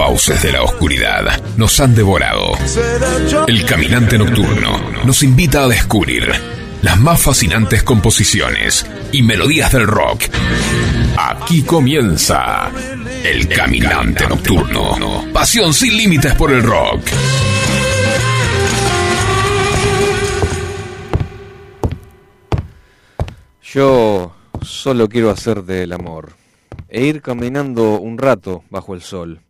fauces de la oscuridad nos han devorado. El caminante nocturno nos invita a descubrir las más fascinantes composiciones y melodías del rock. Aquí comienza El Caminante Nocturno. Pasión sin límites por el rock. Yo solo quiero hacerte el amor e ir caminando un rato bajo el sol.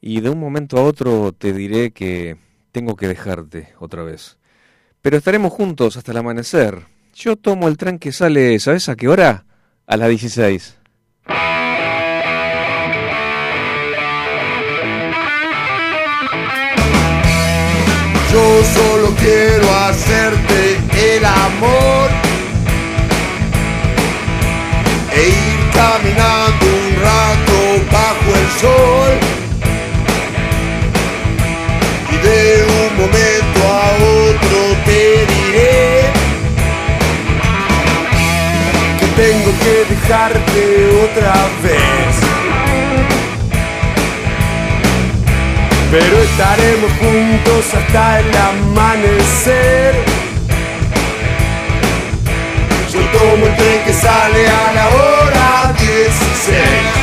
Y de un momento a otro te diré que tengo que dejarte otra vez. Pero estaremos juntos hasta el amanecer. Yo tomo el tren que sale, ¿sabes a qué hora? A las 16. Yo solo quiero hacerte el amor e ir caminando un rato bajo el sol de un momento a otro te diré que tengo que dejarte otra vez. Pero estaremos juntos hasta el amanecer. Yo tomo el tren que sale a la hora 16.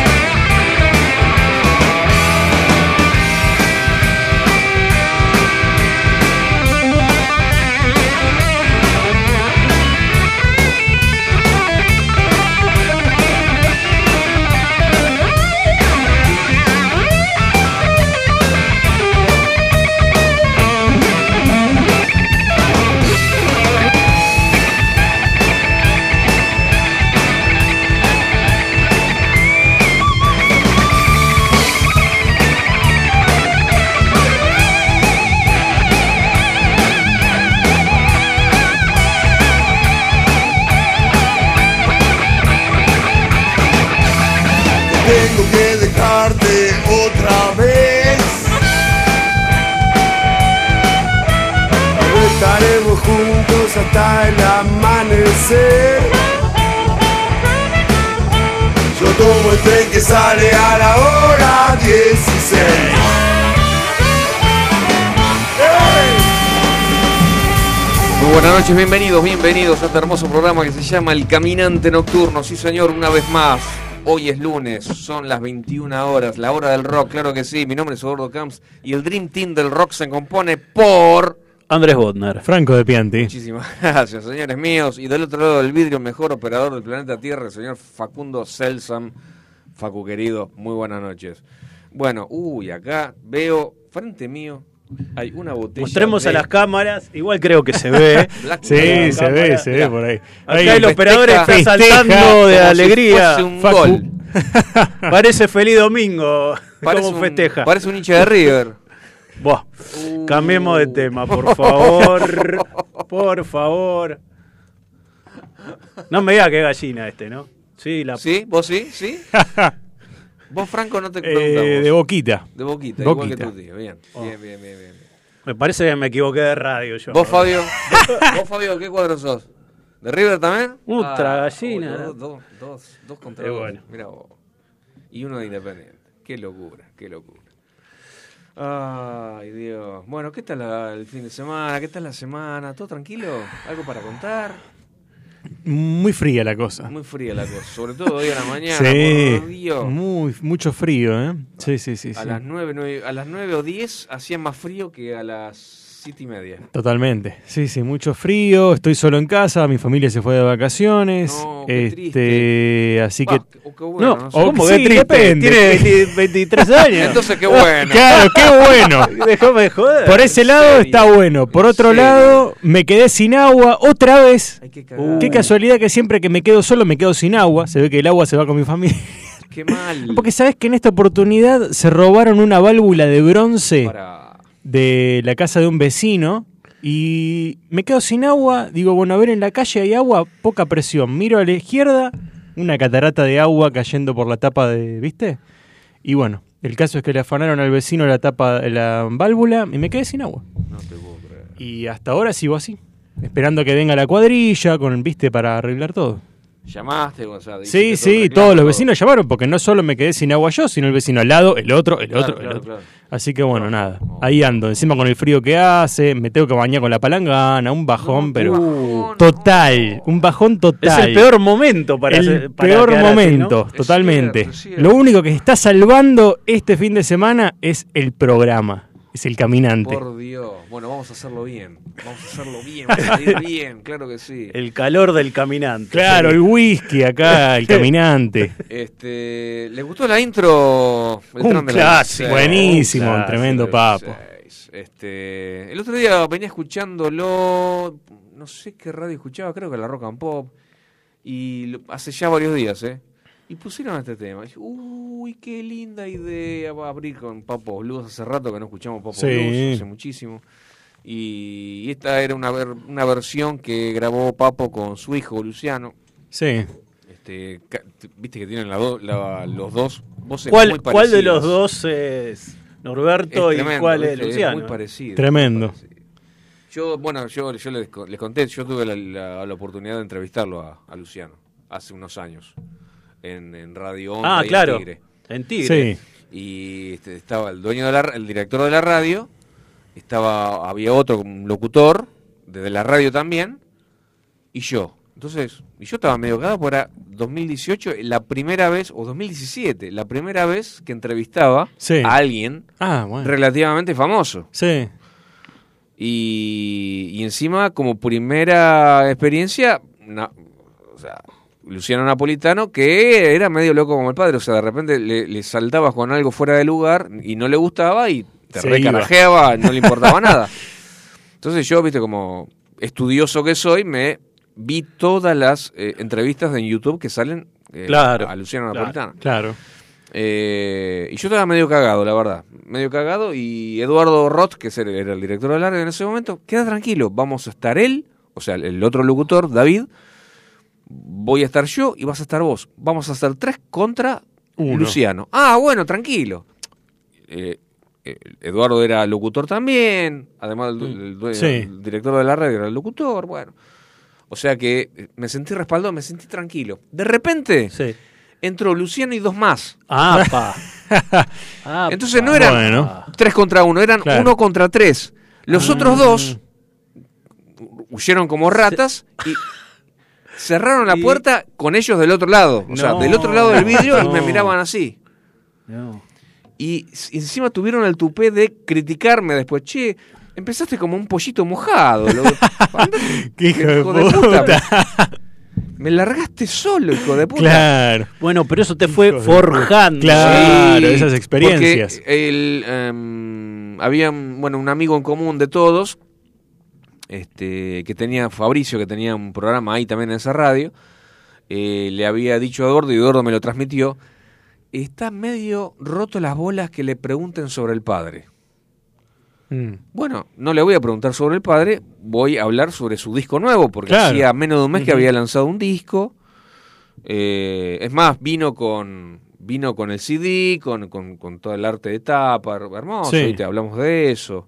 Tengo que dejarte otra vez. Estaremos juntos hasta el amanecer. Yo tomo el tren que sale a la hora 16. ¡Ey! Muy buenas noches, bienvenidos, bienvenidos a este hermoso programa que se llama El Caminante Nocturno. Sí, señor, una vez más. Hoy es lunes, son las 21 horas, la hora del rock, claro que sí. Mi nombre es Eduardo Camps y el Dream Team del rock se compone por. Andrés Bodnar. Franco de Pianti. Muchísimas gracias, señores míos. Y del otro lado del vidrio, mejor operador del planeta Tierra, el señor Facundo Selsam. Facu querido, muy buenas noches. Bueno, uy, acá veo, frente mío, hay una botella. Mostremos de- a las cámaras, igual creo que se ve. Sí, se ve, se ve por ahí. Acá Ahí, el operador está festeja saltando de si alegría. fuese un Facu. gol. Parece feliz domingo. Parece ¿Cómo un- festeja? Parece un hincha de River. Buah, Uh. Cambiemos de tema, por favor. Por favor. No me diga que es gallina este, ¿no? Sí, la ¿Sí? ¿Vos sí? ¿Sí? Vos, Franco, no te eh, de boquita. De boquita, igual que Boquita. tu tío. Bien, bien, bien, bien, bien. Me parece que me equivoqué de radio yo. ¿Vos, Fabio? ¿Vos, Fabio, qué cuadro sos? ¿De River también? Ultra Ah, gallina. oh, Dos, dos, dos, dos contra Qué dos. bueno. Vos. Y uno de Independiente. Qué locura, qué locura. Ay, Dios. Bueno, ¿qué tal la- el fin de semana? ¿Qué tal la semana? ¿Todo tranquilo? ¿Algo para contar? Muy fría la cosa. Muy fría la cosa, sobre todo hoy a la mañana. Sí, por muy, mucho frío, ¿eh? Sí, sí, sí. A sí. las 9, nueve- a las 9 o 10 hacía más frío que a las 7 y media. Totalmente. Sí, sí, mucho frío. Estoy solo en casa. Mi familia se fue de vacaciones. No, qué este, triste. así Bah, que. qué- bueno, no, no sé. ¿Cómo sí, que triste? depende. Tiene 20 23 años. Entonces, qué bueno. Claro, qué bueno. Déjame de joder. Por ese ¿En lado serio? está bueno. Por ¿En otro serio? lado, me quedé sin agua otra vez. Ay, qué Uh. Qué casualidad que siempre que me quedo solo me quedo sin agua. Se ve que el agua se va con mi familia. Qué mal. Porque sabes que en esta oportunidad se robaron una válvula de bronce Para... de la casa de un vecino y me quedo sin agua. Digo, bueno, a ver, en la calle hay agua, poca presión. Miro a la izquierda, una catarata de agua cayendo por la tapa de, ¿viste? Y bueno, el caso es que le afanaron al vecino la tapa, la válvula y me quedé sin agua. No te puedo creer. Y hasta ahora sigo así, esperando que venga la cuadrilla con, ¿viste? Para arreglar todo. Llamaste, o sea, Sí, todo sí, reclamo, todos los todo. vecinos llamaron porque no solo me quedé sin agua yo, sino el vecino al lado, el otro, el Claro, otro, el otro. claro. Así que bueno, No, nada. no. Ahí ando, encima con el frío que hace, me tengo que bañar con la palangana, un bajón, No, pero total, un bajón Es total. el peor momento para El hacer- para peor quedar así, ¿no? momento, Es totalmente. cierto, es cierto. Lo único que está salvando este fin de semana es el programa, es el caminante. Por Dios. Bueno, vamos a hacerlo bien. Vamos a hacerlo bien, vamos a salir bien, claro que sí. El calor del caminante. Claro, el whisky acá, el caminante. Este, ¿le gustó la intro? El Un tron de la clásico, 16? Buenísimo, Un clásico tremendo papo. 16. Este, el otro día venía escuchándolo, no sé qué radio escuchaba, creo que la Rock and Pop, y hace ya varios días, ¿eh? Y pusieron este tema. Y dije, uy, qué linda idea. Va a abrir con Papo Blues. Hace rato que no escuchamos Papo Sí. Blues, hace muchísimo. Y, y esta era una, ver- una versión que grabó Papo con su hijo Luciano. Sí. Este, Viste que tienen la do- la- los dos voces ¿Cuál, muy ¿Cuál de los dos es Norberto Es y cuál es. Luciano? muy parecido. Tremendo. muy parecido. Yo, bueno, yo, yo les, co- les conté, yo tuve la, la- la oportunidad de entrevistarlo a, a Luciano hace unos años en, en Radio Onda ah, y en claro. Tigre. En Tigre. Sí. Y este, estaba el dueño de la, el director de la radio, estaba, había otro un locutor de la radio también, y yo. Entonces, y yo estaba medio cagado porque era 2018, la primera vez, o 2017, la primera vez que entrevistaba Sí. a alguien Ah, bueno. relativamente famoso. Sí. Y, y encima, como primera experiencia, na- o sea, Luciano Napolitano, que era medio loco como el padre, o sea, de repente le, le saltabas con algo fuera de lugar y no le gustaba y te Se recarajeaba, no le importaba nada. Entonces yo, viste, como estudioso que soy, me vi todas las eh, entrevistas en YouTube que salen eh, Claro, a Luciano. Napolitano. Claro. Eh, y yo estaba medio cagado, la verdad. Medio cagado. Y Eduardo Roth, que era el director de la radio en ese momento, queda tranquilo. Vamos a estar él, o sea, el otro locutor, David. Voy a estar yo y vas a estar vos. Vamos a hacer tres contra Uno. Luciano. Ah, bueno, tranquilo. Eh, eh, Eduardo era locutor también. Además, el, du- el dueño- Sí. el director de la radio era el locutor. Bueno. O sea que eh, me sentí respaldado, me sentí tranquilo. De repente Sí. entró Luciano y dos más. Ah, pa. Entonces no eran Bueno. tres contra uno, eran Claro. uno contra tres. Los Ah. otros dos huyeron como ratas y cerraron la Y- puerta con ellos del otro lado. O sea, del otro lado del vidrio y me miraban así. No. Y encima tuvieron el tupé de criticarme después. Che, empezaste como un pollito mojado. lo- Qué hijo de puta. puta. Me largaste solo, hijo de puta. Claro. Bueno, pero eso te fue forjando. Claro, Sí, esas experiencias. porque el, em, había bueno, un amigo en común de todos, este, que tenía Fabricio, que tenía un programa ahí también en esa radio. eh, le había dicho a Eduardo y Eduardo me lo transmitió. Está medio roto las bolas que le pregunten sobre el padre. Mm. Bueno, no le voy a preguntar sobre el padre, voy a hablar sobre su disco nuevo, porque Claro. hacía menos de un mes que había lanzado un disco. Eh, es más, vino con vino con el CD, con, con, con todo el arte de tapa, her- hermoso, Sí. y te hablamos de eso.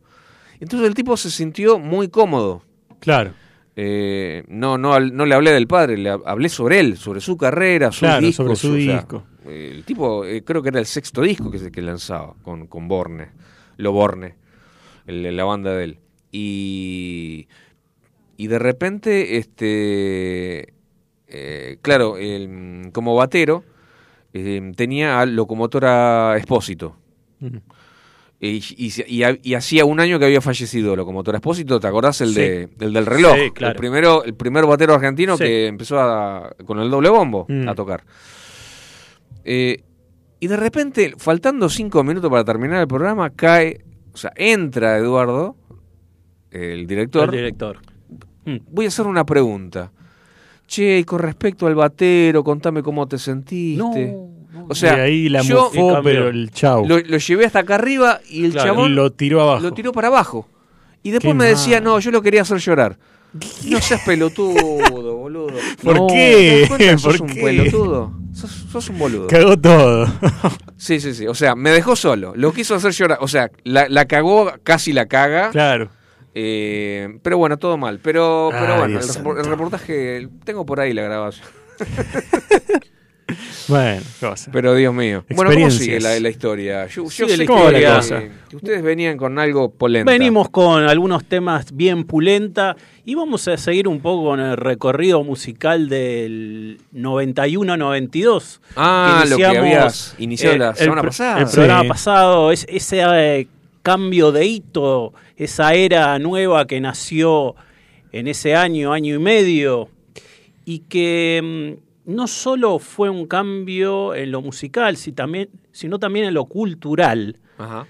Entonces el tipo se sintió muy cómodo. Claro. Eh, no, no, no le hablé del padre, le hab- hablé sobre él, sobre su carrera, sus Claro, discos. sobre su o sea, disco. el tipo, eh, creo que era el sexto disco que, se- que lanzaba con, con Borne, Lo Borne, el- la banda de él. Y, y de repente, este, eh, claro, el- como batero, tenía al locomotora Espósito. Mm. Y, y, y- y hacía un año que había fallecido Locomotora Espósito, ¿te acordás el, Sí. de, el del reloj? Sí, claro. El primero, el primer batero argentino Sí. que empezó a- con el doble bombo Mm. a tocar. Eh, y de repente, faltando cinco minutos para terminar el programa, cae, o sea, entra Eduardo, el director. El director. Mm. Voy a hacer una pregunta. Che, y con respecto al batero, contame cómo te sentiste. O sea, y ahí la yo pero el chau. lo, lo llevé hasta acá arriba y el Claro, chabón lo tiró abajo. lo tiró para abajo. Y después Qué me decía, mal. no, yo lo quería hacer llorar. No seas pelotudo, boludo. ¿Por No, qué? ¿te das cuenta que sos ¿Por un qué? pelotudo? Sos, sos un boludo. Cagó todo. Sí, sí, sí. O sea, me dejó solo. Lo quiso hacer llorar. O sea, la, la cagó, casi la caga. claro. Eh, pero bueno, todo mal. Pero, pero Ay, bueno, el, el reportaje, tengo por ahí la grabación. Bueno. Pero Dios mío. Bueno, ¿cómo sigue la, la historia? Yo, sé la que- historia. que, que ustedes venían con algo polenta. Venimos con algunos temas bien pulenta y vamos a seguir un poco con el recorrido musical del 91-92. Ah, lo que iniciamos, habías iniciado la el semana pro- pasada. El programa Sí. pasado, es, ese eh, cambio de hito, esa era nueva que nació en ese año, año y medio, y que mm, no solo fue un cambio en lo musical, sino también en lo cultural. Ajá.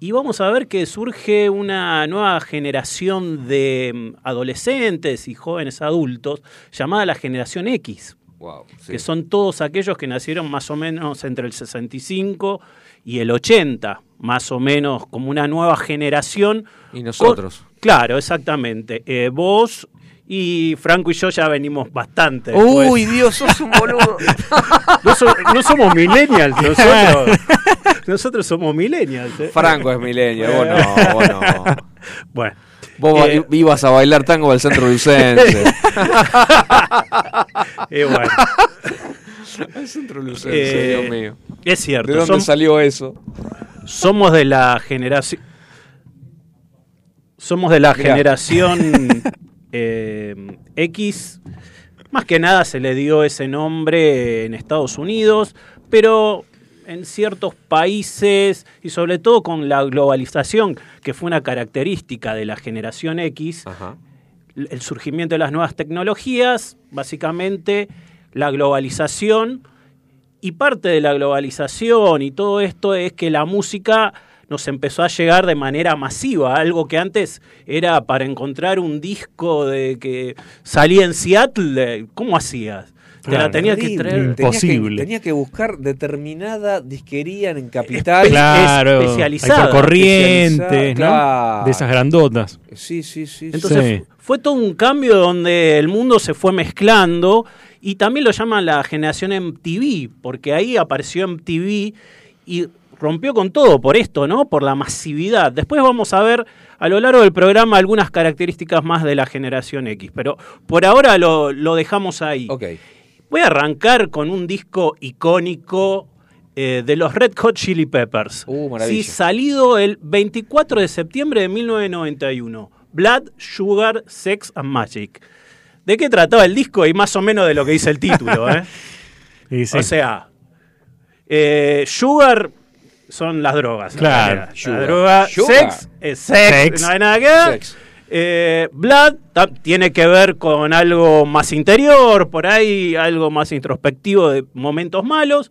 Y vamos a ver que surge una nueva generación de mm, adolescentes y jóvenes adultos llamada la generación X, Wow. sí. que son todos aquellos que nacieron más o menos entre el 65 y el 80, más o menos como una nueva generación. Y nosotros. Con- claro, exactamente. Eh, vos y Franco y yo ya venimos bastante. después. Uy, Dios, sos un boludo. No, so- no somos millennials, nosotros. nosotros somos millennials. ¿eh? Franco es milenio, vos no, vos no. Bueno. Vos Eh, ibas a bailar tango al centro lucense. eh, bueno, al centro lucense, Eh, Dios mío. es cierto. ¿De dónde som- salió eso? somos de la generación. Somos de la Mirá. generación eh, X. Más que nada se le dio ese nombre en Estados Unidos, pero en ciertos países y sobre todo con la globalización, que fue una característica de la generación X, Ajá. el surgimiento de las nuevas tecnologías, básicamente la globalización, y parte de la globalización y todo esto es que la música nos empezó a llegar de manera masiva, algo que antes era para encontrar un disco de que salía en Seattle, ¿cómo hacías? Te la tenías que traer. Que, tenía que buscar determinada disquería en Capital. Claro, especializada, corrientes, especializada, ¿no? claro. De esas grandotas. Sí, sí, sí. Entonces Sí. fue todo un cambio donde el mundo se fue mezclando y también lo llaman la generación MTV, porque ahí apareció MTV y rompió con todo por esto, ¿no? Por la masividad. Después vamos a ver a lo largo del programa algunas características más de la generación X, pero por ahora lo, lo dejamos ahí. Ok. Voy a arrancar con un disco icónico eh, de los Red Hot Chili Peppers. Uh, maravilla. Sí, salido el 24 de septiembre de 1991. Blood, Sugar, Sex and Magic. ¿De qué trataba el disco? Y más o menos de lo que dice el título, ¿eh? Sí. O sea, eh, Sugar son las drogas. Claro. La droga, Sugar. sex, es sex, Sex. no hay nada que ver. Sex. Eh, Blood tiene que ver con algo más interior, por ahí algo más introspectivo de momentos malos.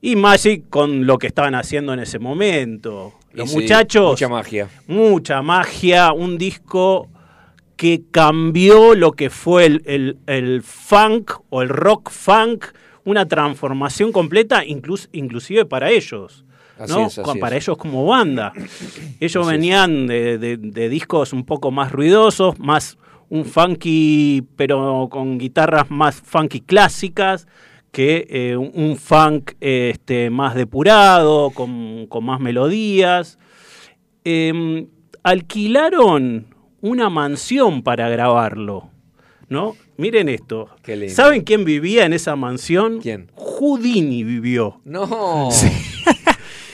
Y Magic con lo que estaban haciendo en ese momento. Los sí, muchachos, Mucha magia. mucha magia, un disco que cambió lo que fue el, el- el funk o el rock funk, una transformación completa, inclus- inclusive para ellos. Así ¿no? es, así Con- para es. ellos como banda. Ellos Así venían de, de- de discos un poco más ruidosos, más un funky, pero con guitarras más funky clásicas, que eh, un, un funk eh, este, más depurado, con, con más melodías. Eh, alquilaron una mansión para grabarlo. ¿No? Miren esto. ¿Saben quién vivía en esa mansión? ¿Quién? Houdini vivió. No.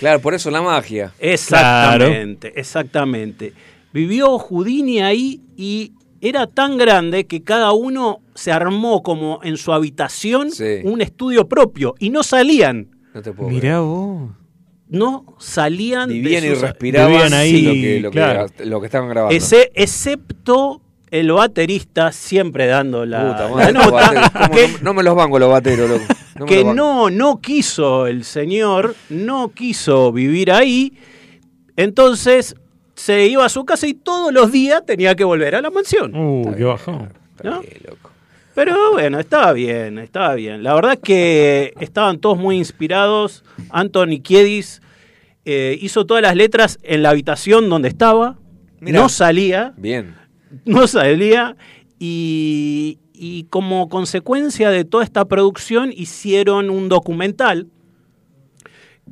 claro, por eso la magia. Exactamente, exactamente. Vivió Houdini ahí y era tan grande que cada uno se armó como en su habitación Sí. un estudio propio y no salían. No te puedo Mirá vos. No salían de Vivían y sus- respiraban Vivían ahí, lo, que, lo, que- lo que estaban grabando. Ese- excepto el baterista siempre dando la, Puta la madre, los nota, bateros, ¿cómo que, no, no me los banco los bateros, loco. No que no, no quiso el señor, no quiso vivir ahí, entonces se iba a su casa y todos los días tenía que volver a la mansión. Uh, qué bajón. ¿Para ¿no? qué, loco? Pero bueno, estaba bien, estaba bien. La verdad que estaban todos muy inspirados. Anthony Kiedis eh, hizo todas las letras en la habitación donde estaba, Mirá. no salía, Bien no salía y, y como consecuencia de toda esta producción hicieron un documental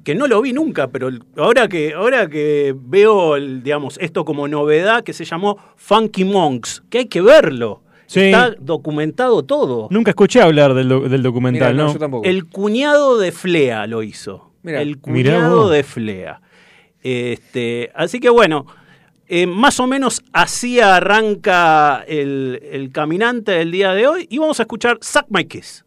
que no lo vi nunca, pero ahora que, ahora que veo digamos, esto como novedad, que se llamó Funky Monks, que hay que verlo. Está documentado todo. Nunca escuché hablar del, documental, ¿no? no yo el cuñado de Flea lo hizo. El cuñado de Flea. Este, así que bueno, eh, más o menos así arranca el, el, caminante del día de hoy y vamos a escuchar Suck My Kiss.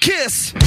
kiss.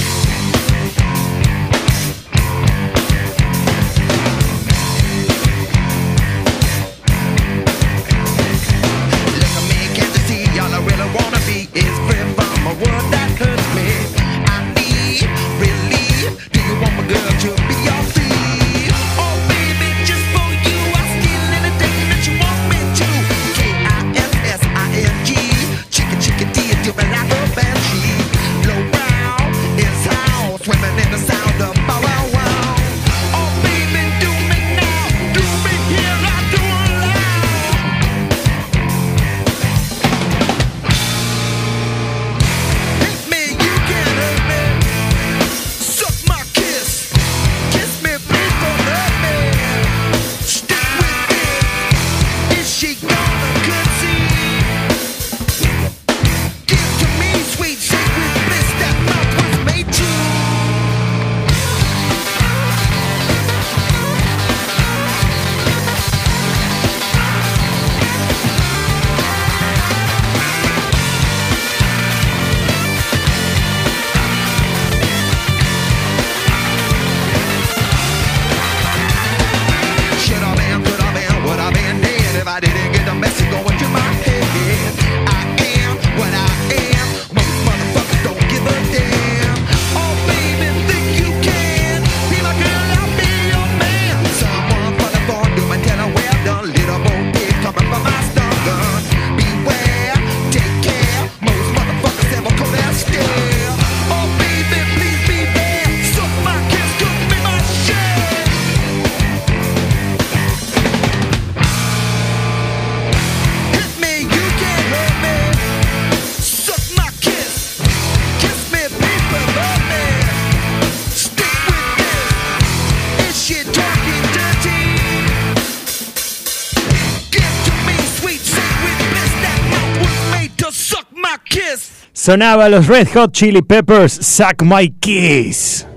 Sonaba los Red Hot Chili Peppers, Suck My Kiss.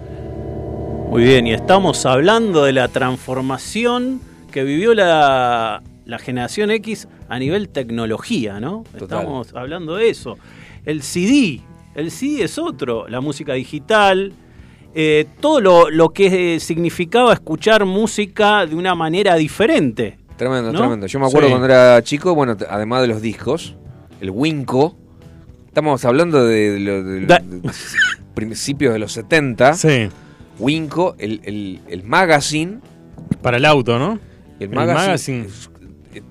Muy bien, y estamos hablando de la transformación que vivió la, generación X a nivel tecnología, ¿no? Estamos hablando de eso. El CD, el CD es otro, la música digital, eh, todo lo, que eh, significaba escuchar música de una manera diferente. Tremendo, tremendo. Yo me acuerdo cuando era chico, bueno, además de los discos, el Winco, Estamos hablando de, principios de los 70. Sí. Winco, el, el, el magazine. Para el auto, ¿no? El, magazine. Eh,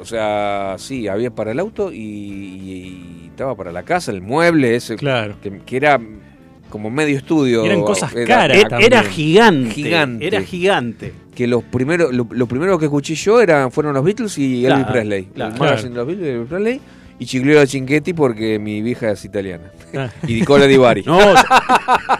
o sea, sí, había para el auto y, y, estaba para la casa, el mueble ese. Claro. Que, era como medio estudio. Eran eh, cosas caras. Era, gigante, gigante, Era gigante. Que los primeros, lo, primero que escuché yo era, fueron los Beatles y Elvis Presley. Claro, el magazine de los Beatles y Elvis Presley y Chigliolo Cinquetti porque mi vieja es italiana. Ah. y Nicola Di Bari. No,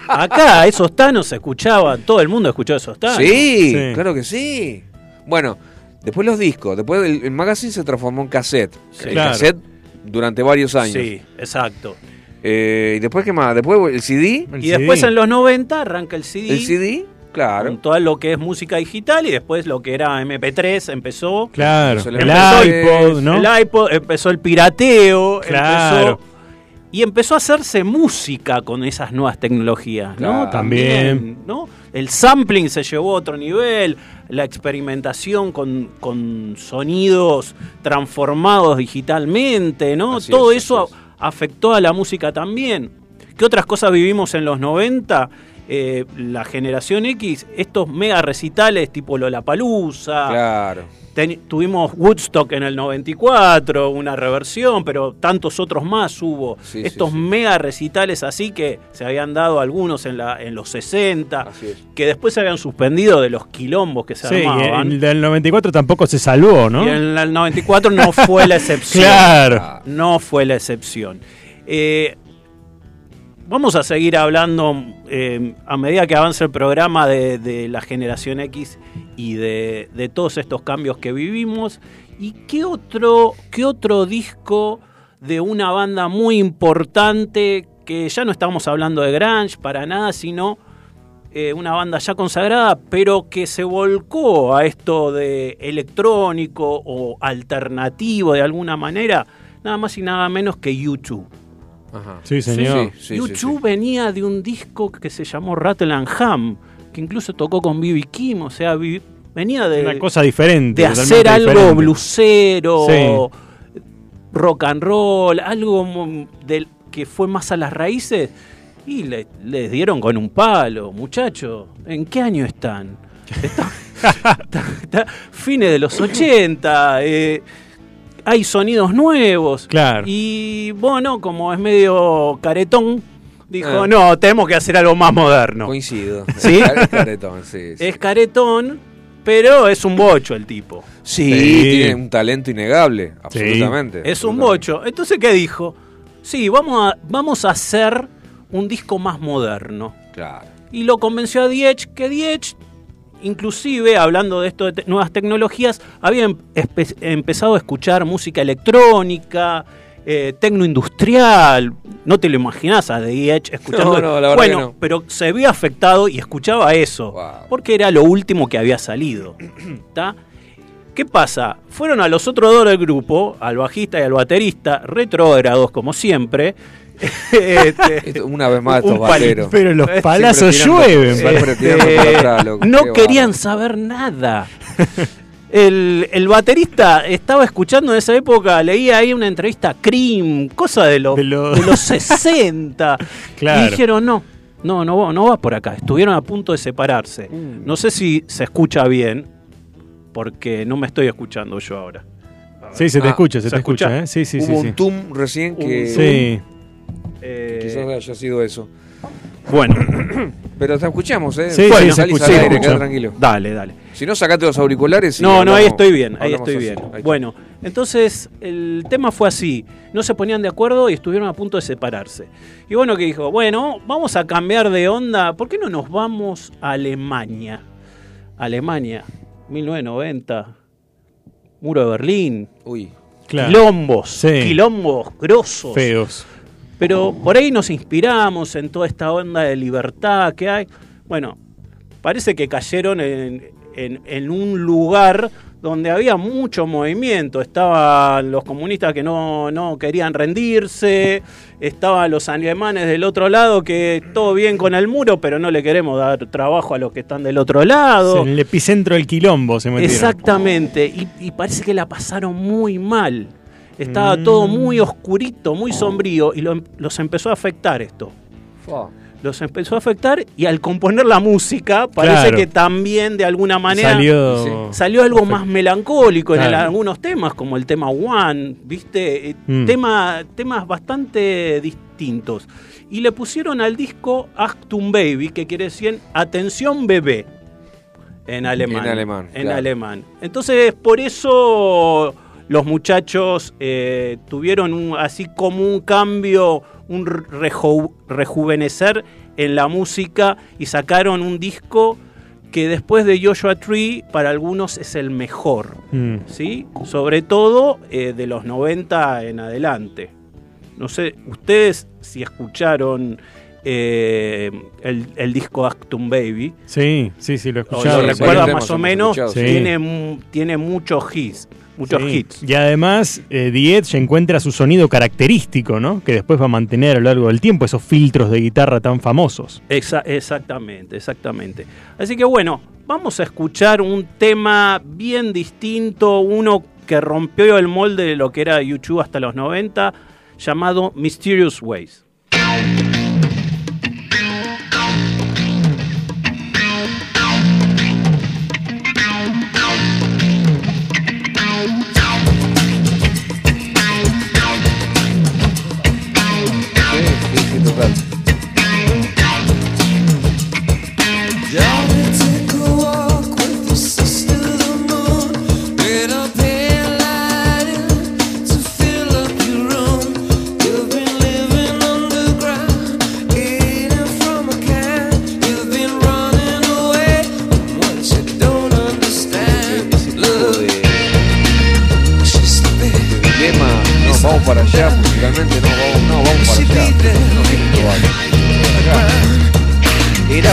acá esos tanos se escuchaban, todo el mundo escuchó esos tanos. Sí, Sí. claro que sí. Bueno, después los discos, después el, el magazine se transformó en cassette. el Claro. cassette durante varios años. Sí, exacto. Eh, y después, ¿qué más? Después el CD. El y después en los 90 arranca el CD, El CD, claro. con todo lo que es música digital y después lo que era MP3 empezó. Claro, el empezó iPod, ¿no? El iPod, empezó el pirateo, Claro. empezó- y empezó a hacerse música con esas nuevas tecnologías, ¿no? Claro. También. ¿no? El sampling se llevó a otro nivel, la experimentación con, con sonidos transformados digitalmente, ¿no? Así Todo es, eso es. afectó a la música también. ¿Qué otras cosas vivimos en los 90? Eh, la generación X, estos mega recitales tipo Lollapalooza, Claro. Ten- tuvimos Woodstock en el 94, una reversión, pero tantos otros más hubo. Sí, Estos sí, sí. mega recitales así que se habían dado algunos en, la, en los 60, Así es. que después se habían suspendido de los quilombos que se Sí, y armaban. el del 94 tampoco se salvó, ¿no? Y en el 94 no fue la excepción. Claro. No fue la excepción. Eh, vamos a seguir hablando eh, a medida que avance el programa de, la generación X y de, todos estos cambios que vivimos. ¿Y qué otro, qué otro disco de una banda muy importante que ya no estamos hablando de Grunge para nada, sino eh, una banda ya consagrada, pero que se volcó a esto de electrónico o alternativo de alguna manera, nada más y nada menos que YouTube. Ajá. Sí, señor. Sí, sí, YouTube sí. venía de un disco que se llamó Rattle and Ham, que incluso tocó con B.B. Kim, o sea, venía de, Una cosa diferente. de hacer algo diferente. blusero, Sí. rock and roll, algo del, que fue más a las raíces. Y le, les dieron con un palo, muchachos. ¿En qué año están? Está- está- está- fines de los 80. eh, hay sonidos nuevos. Claro. Y bueno, como es medio caretón, dijo, Ah. no, tenemos que hacer algo más moderno. Coincido. ¿Sí? Es caretón, sí, sí. Es caretón, pero es un bocho el tipo. Sí, Sí. tiene un talento innegable, absolutamente. Es un bocho. Entonces, ¿qué dijo? Sí, vamos a, vamos a hacer un disco más moderno. Claro. Y lo convenció a Diech, que Diech, inclusive, hablando de esto de te- nuevas tecnologías, había em- empezado a escuchar música electrónica, eh, tecnoindustrial. No te lo imaginás a escuchando. No, no, la verdad bueno, no. pero se vio afectado y escuchaba eso. Wow. Porque era lo último que había salido. ¿Está? ¿Qué pasa? Fueron a los otros dos del grupo, al bajista y al baterista, retrógrados como siempre. Este, una vez más estos bateros. Pero los palazos llueven. este, atrás, loco, no querían saber nada. El, el baterista estaba escuchando en esa época, leía ahí una entrevista a Cream, cosa de, los De lo- de los 60. Claro. Y dijeron, no, no, no, no va por acá. Estuvieron a punto de separarse. Mm. No sé si se escucha bien, porque no me estoy escuchando yo ahora. Sí, se te Ah, escucha, se, ¿se te escucha, escucha? ¿eh? Sí, sí, sí. Hubo sí. un tum recién que Sí. Eh, quizás haya sido eso. bueno, Pero te escuchamos, ¿eh? Sí, sí, se salís escucha, al se aire, escucha. queda tranquilo. dale, dale. Si no, sacate los auriculares. y No, no, ahí estoy bien, ahí estoy así. bien. Ahí. Bueno, entonces el tema fue así, no se ponían de acuerdo y estuvieron a punto de separarse. Y bueno, que dijo, bueno, vamos a cambiar de onda, ¿por qué no nos vamos a Alemania? Alemania, 1990, Muro de Berlín, Uy, Claro. quilombos, Sí. quilombos grosos. Feos. Pero por ahí nos inspiramos en toda esta onda de libertad que hay. Bueno, parece que cayeron en, en- en un lugar donde había mucho movimiento. Estaban los comunistas que no, no querían rendirse, estaban los alemanes del otro lado que todo bien con el muro, pero no le queremos dar trabajo a los que están del otro lado. En el epicentro del quilombo se metieron. Exactamente, y, y parece que la pasaron muy mal. Estaba Mm. todo muy oscurito, muy sombrío, y lo em- los empezó a afectar esto. Los empezó a afectar y al componer la música, parece Claro. que también de alguna manera Salió. Sí. salió algo más melancólico en el- algunos temas, como el tema One, ¿viste? Eh, Mm. Tema, temas bastante distintos. Y le pusieron al disco Actum Baby, que quiere decir Atención Bebé, en alemán. En alemán, En claro. alemán. Entonces, por eso los muchachos eh, tuvieron un, así como un cambio, un reju- rejuvenecer en la música y sacaron un disco que después de Joshua Tree para algunos es el mejor, Mm. ¿sí? Sobre todo eh, de los 90 en adelante. No sé, ustedes si escucharon eh, el, el disco Actum Baby, Sí, sí, sí, lo escuchado. lo sí, más o menos, sí. tiene, tiene muchos hits, muchos Sí. hits. Y además, eh, Edge encuentra su sonido característico, ¿no? Que después va a mantener a lo largo del tiempo esos filtros de guitarra tan famosos. Exa- exactamente, exactamente. Así que bueno, vamos a escuchar un tema bien distinto, uno que rompió el molde de lo que era YouTube hasta los 90, llamado Mysterious Ways. Vamos para allá, musicalmente no, vamos, no, vamos para allá. No, para acá. Era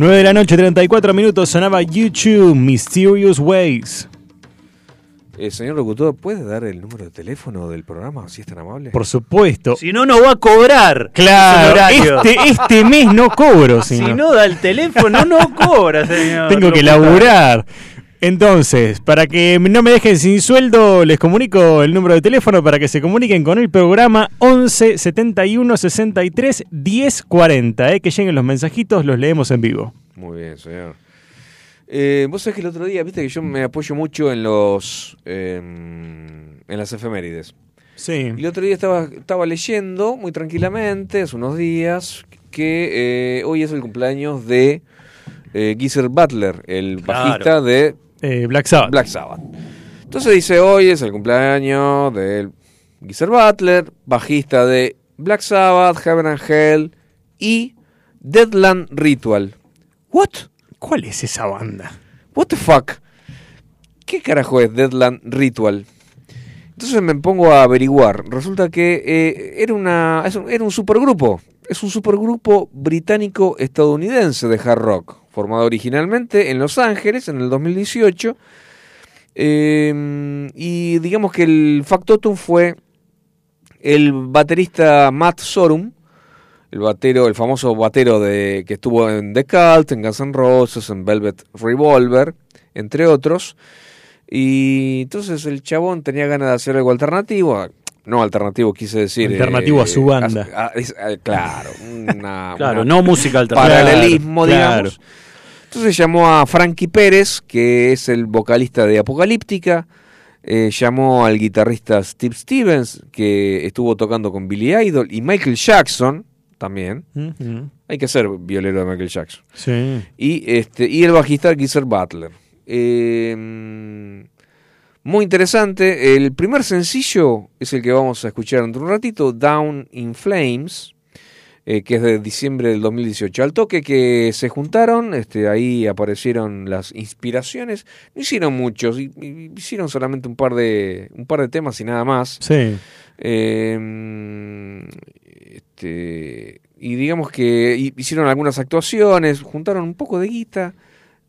9 de la noche, 34 minutos, sonaba YouTube, Mysterious Ways. Eh, señor locutor, ¿puede dar el número de teléfono del programa, si es tan amable? Por supuesto. Si no, no va a cobrar. Claro, este, este mes no cobro, Si señor. no da el teléfono, no cobra, señor. Tengo que locutor. laburar. Entonces, para que no me dejen sin sueldo, les comunico el número de teléfono para que se comuniquen con el programa 11 71 63 10 40. Eh, que lleguen los mensajitos, los leemos en vivo. Muy bien, señor. Eh, vos sabés que el otro día, viste que yo me apoyo mucho en los eh, en las efemérides. Sí. Y el otro día estaba, estaba leyendo muy tranquilamente, hace unos días, que eh, hoy es el cumpleaños de eh, Geezer Butler, el Claro. bajista de Eh, Black Sabbath. Black Sabbath. Entonces dice, hoy es el cumpleaños de Geezer Butler, bajista de Black Sabbath, Heaven and Hell y Deadland Ritual. What? ¿Cuál es esa banda? What the fuck? ¿Qué carajo es Deadland Ritual? Entonces me pongo a averiguar. Resulta que eh, era, una, era un supergrupo. Es un supergrupo británico-estadounidense de hard rock, formado originalmente en Los Ángeles en el 2018. Eh, y digamos que el factotum fue el baterista Matt Sorum, el batero, el famoso batero de que estuvo en The Cult, en Guns N' Roses, en Velvet Revolver, entre otros. Y entonces el chabón tenía ganas de hacer algo alternativo. No alternativo, quise decir. Alternativo a su banda. a- a- es- a- claro, una- Claro, una- no música alternativa. paralelismo, Claro, digamos. Entonces llamó a Frankie Pérez, que es el vocalista de Apocalíptica. eh, llamó al guitarrista Steve Stevens, que estuvo tocando con Billy Idol, y Michael Jackson también. Hay que ser violero de Michael Jackson. Sí. Y, este, y el bajista Geezer Butler. Eh, muy interesante. El primer sencillo es el que vamos a escuchar dentro de un ratito, Down in Flames, eh, que es de diciembre del 2018. Al toque que se juntaron, este, ahí aparecieron las inspiraciones. No hicieron muchos, hicieron solamente un par de, un par de temas y nada más. Sí. Eh, este, y digamos que hi- hicieron algunas actuaciones, juntaron un poco de guita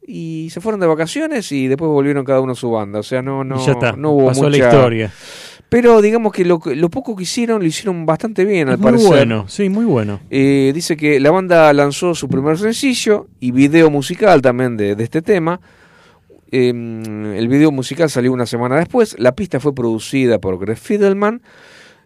y se fueron de vacaciones y después volvieron cada uno a su banda. O sea, no, no, ya está. no hubo Pasó mucha... la historia. Pero digamos que lo, lo poco que hicieron lo hicieron bastante bien, al Es muy parecer. bueno, sí, muy bueno. Eh, dice que la banda lanzó su primer sencillo y video musical también de, de este tema. Eh, el video musical salió una semana después. La pista fue producida por Greg Fidelman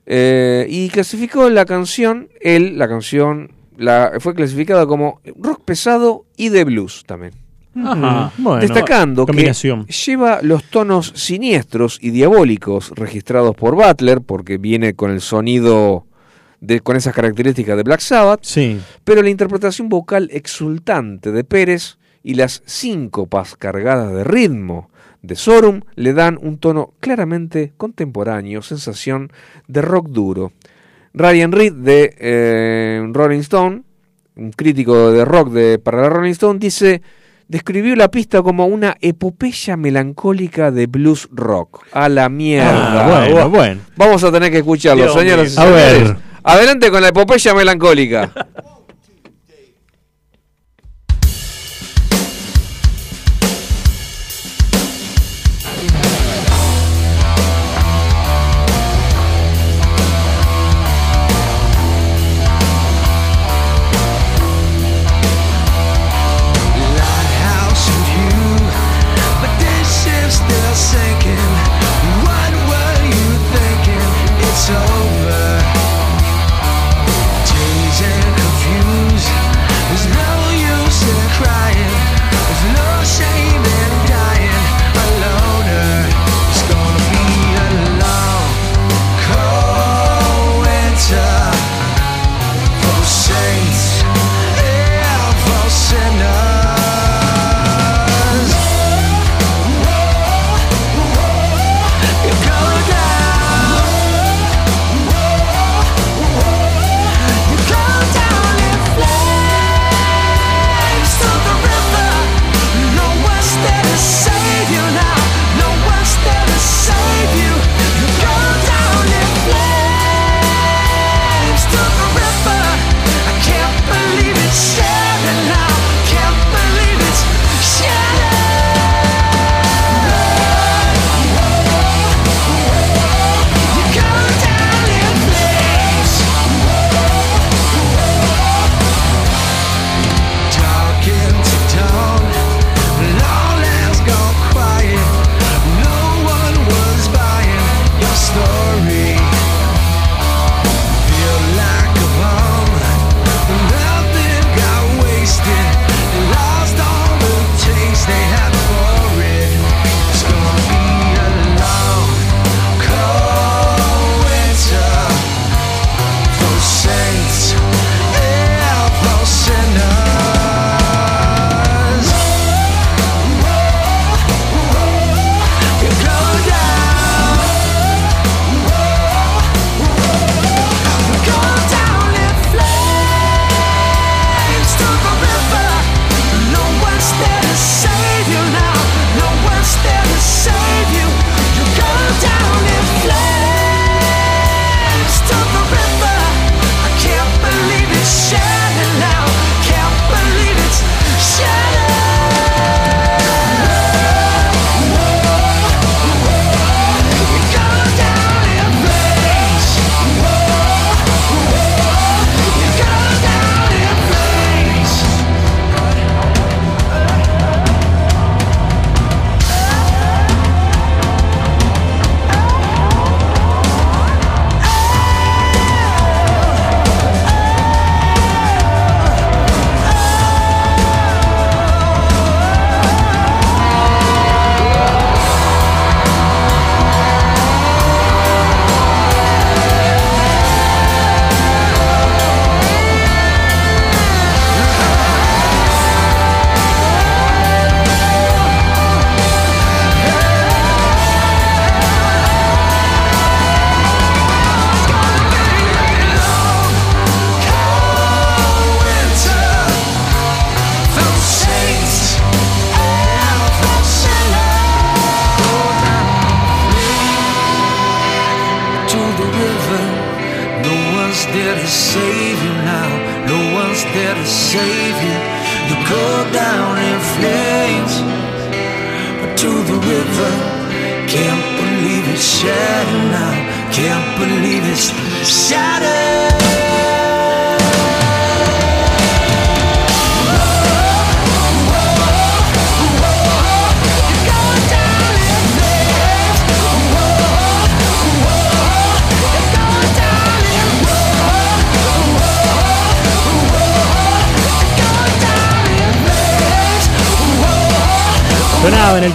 eh, y clasificó la canción, él, la canción, la, fue clasificada como rock pesado y de blues también. Ajá. Bueno, Destacando que lleva los tonos siniestros y diabólicos registrados por Butler, porque viene con el sonido de, con esas características de Black Sabbath, Sí. pero la interpretación vocal exultante de Pérez y las síncopas cargadas de ritmo de Sorum le dan un tono claramente contemporáneo, sensación de rock duro. Ryan Reed de eh, Rolling Stone, un crítico de rock de, para la Rolling Stone, dice, describió la pista como una epopeya melancólica de blues rock. A la mierda. Ah, bueno, bueno. Vamos a tener que escucharlo, Dios mío. A ver. señores. Adelante con la epopeya melancólica.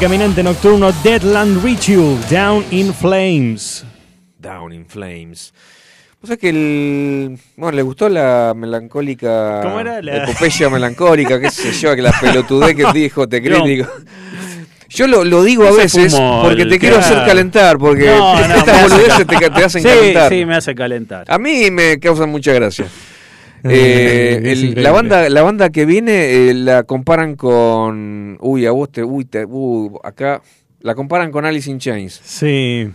caminante nocturno Deadland Ritual, Down in Flames. Down in Flames. O sea que el. Bueno, le gustó la melancólica. ¿Cómo era? La- epopeya melancólica, qué sé yo, que la pelotudez que dijo te No. crítico. Yo lo, lo digo a veces porque te quiero hacer calentar, porque No, no, estas boludeces te, te hacen sí, calentar. Sí, me hace calentar. A mí me causan mucha gracia. Eh, el- la banda la banda que viene eh, la comparan con uy a vos te uy te uh, acá la comparan con Alice in Chains Sí.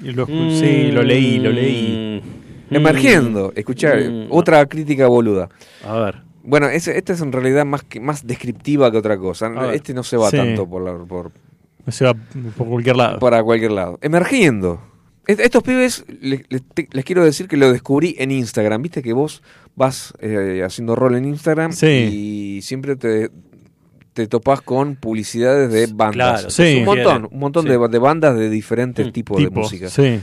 Lo, sí, lo leí, lo leí. Mm. emergiendo escuchar Mm. otra crítica boluda A ver. bueno esta es en realidad más que más descriptiva que otra cosa este no se va Sí. tanto por, la- por Se va por cualquier lado. para cualquier lado emergiendo estos pibes les, les- quiero decir que lo descubrí en Instagram viste que vos vas eh, haciendo rol en Instagram Sí. y siempre te te topás con publicidades de bandas. Claro, Sí. un montón, un montón Sí. de, de bandas de diferentes Mm. tipos de música. Sí.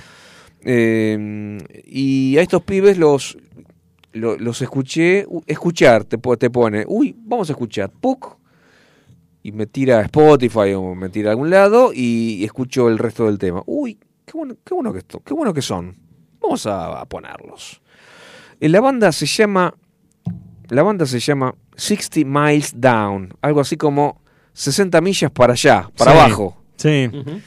Eh, y a estos pibes los, lo- los, escuché, u- escuchar, te, te pone, uy, vamos a escuchar, PUC, y me tira a Spotify o me tira a algún lado y, escucho el resto del tema. Uy, qué bueno, qué bueno que esto, qué bueno que son. Vamos a, a ponerlos. La banda se llama, la banda se llama 60 Miles Down, algo así como 60 millas para allá, para Sí. abajo. Sí. Ujú.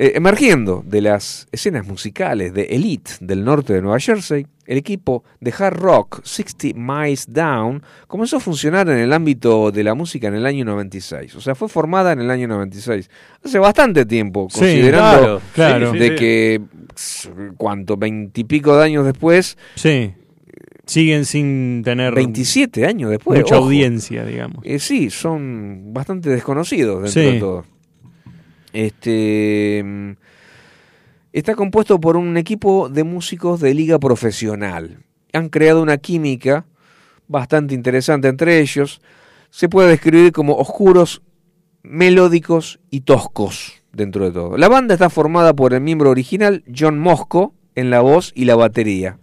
Eh, emergiendo de las escenas musicales de Elite del norte de Nueva Jersey, el equipo de hard rock 60 Miles Down comenzó a funcionar en el ámbito de la música en el año 96. O sea, fue formada en el año 96. Hace bastante tiempo, Sí, considerando claro, claro. sí, de sí. que, ¿cuánto? Veintipico de años después, Sí. Siguen sin tener 27 años después. mucha ojo. audiencia, digamos. Eh, sí, son bastante desconocidos dentro Sí. de todo. Este está compuesto por un equipo de músicos de liga profesional. Han creado una química bastante interesante entre ellos. Se puede describir como oscuros, melódicos y toscos dentro de todo. La banda está formada por el miembro original John Mosco en la voz y la batería.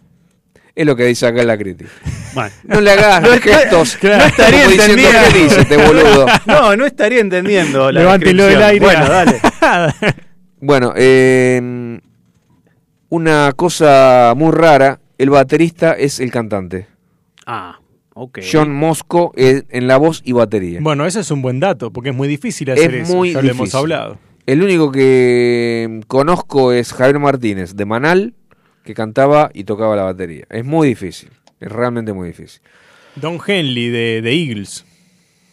Es lo que dice acá la crítica. Bueno. No le hagas No gestos. no estaría entendiendo. ¿qué dice este boludo? No, no estaría entendiendo la Levántelo del aire. Bueno, dale. Bueno, eh, una cosa muy rara, el baterista es el cantante. Ah, ok. John Mosco eh, en la voz y batería. Bueno, ese es un buen dato, porque es muy difícil hacer Es eso. muy ya lo hemos difícil. hablado. El único que conozco es Javier Martínez, de Manal, que cantaba y tocaba la batería. Es muy difícil, es realmente muy difícil. Don Henley de, de Eagles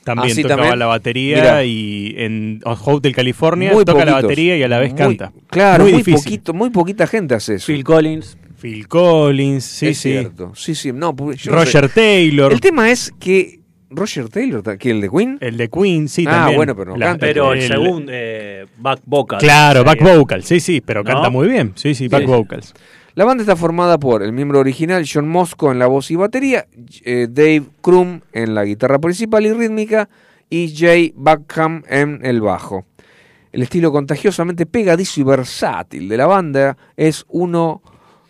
también Ah, sí, tocaba también. la batería Mirá. y en Hotel California Muy toca la batería y a la vez Muy- canta. Claro, muy, poquito, muy poquita gente hace eso. Phil Collins. Phil Collins, sí, es sí. cierto. Sí, sí, no, sé. Roger Taylor, El tema es que Roger Taylor, que el de Queen, el de Queen, sí, Ah, también. bueno, pero no canta. Pero el, el- segundo, eh, back vocal. Claro, back sería. vocal, sí, sí, pero ¿No? canta muy bien. Sí, sí, back Sí. vocals. La banda está formada por el miembro original John Mosco en la voz y batería, eh, Dave Krum en la guitarra principal y rítmica y Jay Buckham en el bajo. El estilo contagiosamente pegadizo y versátil de la banda es uno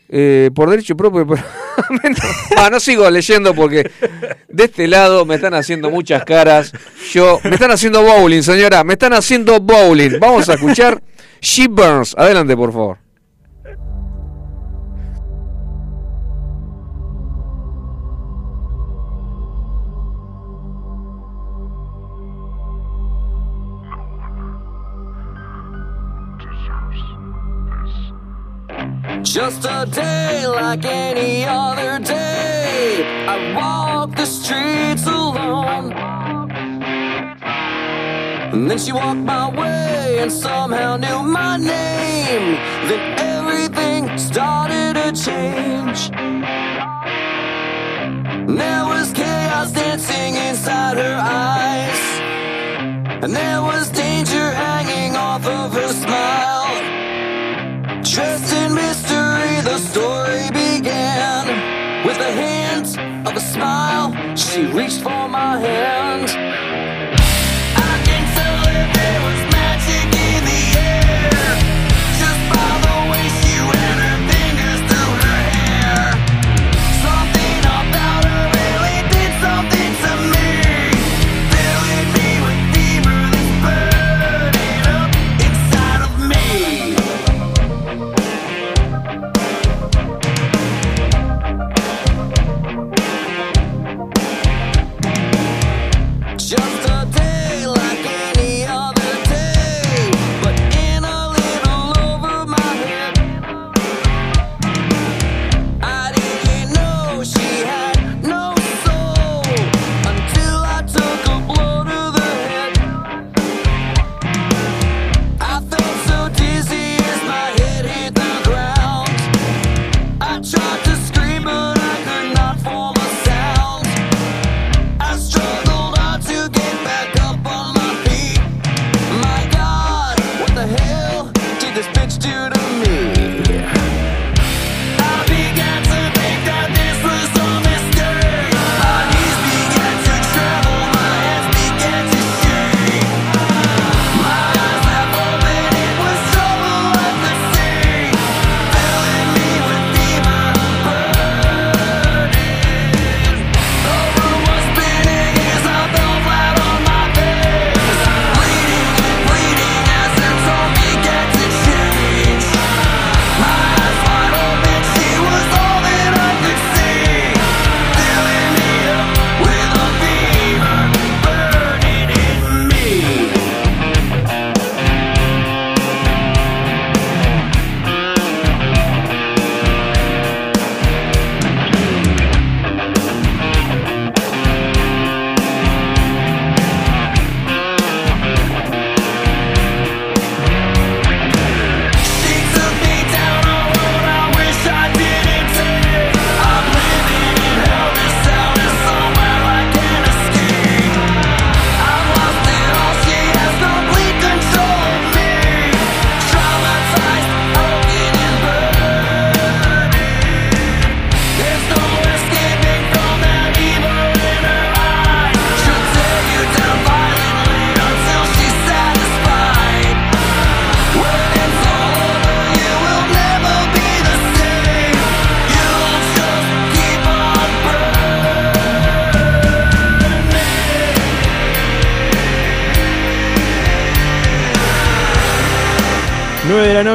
eh, por derecho propio, pero Ah, no sigo leyendo porque de este lado me están haciendo muchas caras. Yo me están haciendo bowling, señora, me están haciendo bowling. Vamos a escuchar She Burns. Adelante, por favor. Just a day like any other day. I walk the streets alone. And then she walked my way and somehow knew my name. Then everything started to change. And there was chaos dancing inside her eyes. And there was danger hanging off of her smile. Dressed reached for my hand.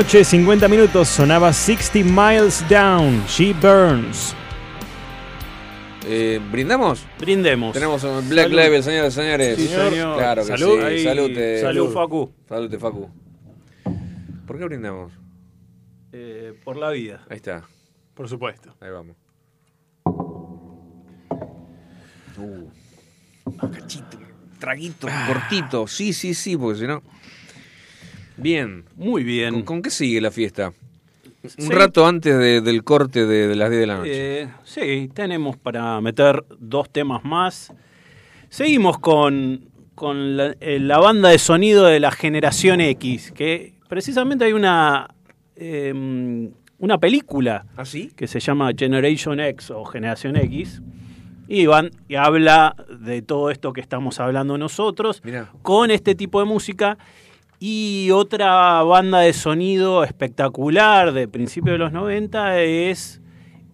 Noche, 50 minutos, sonaba 60 Miles Down, She Burns. Eh, ¿Brindamos? Brindemos. Tenemos un Black Salud. Label, señores y señores. Sí, señor. Claro que Salud. sí. Ahí, Salute. Salud, Facu. Salute, Facu. ¿Por qué brindamos? Eh, por la vida. Ahí está. Por supuesto. Ahí vamos. Uh. Cachito, traguito, cortito. Sí, sí, sí, porque si no. Bien. Muy bien. ¿Con, con qué sigue la fiesta? Un Sí. rato antes de- del corte de, de las 10 de la noche. Eh, sí, tenemos para meter dos temas más. Seguimos con, con la, eh, la banda de sonido de la generación X, que precisamente hay una, eh, una película ¿Ah, sí? que se llama Generation X o Generación X. Y, van, y habla de todo esto que estamos hablando nosotros Mirá. con este tipo de música. Y otra banda de sonido espectacular de principios de los 90 es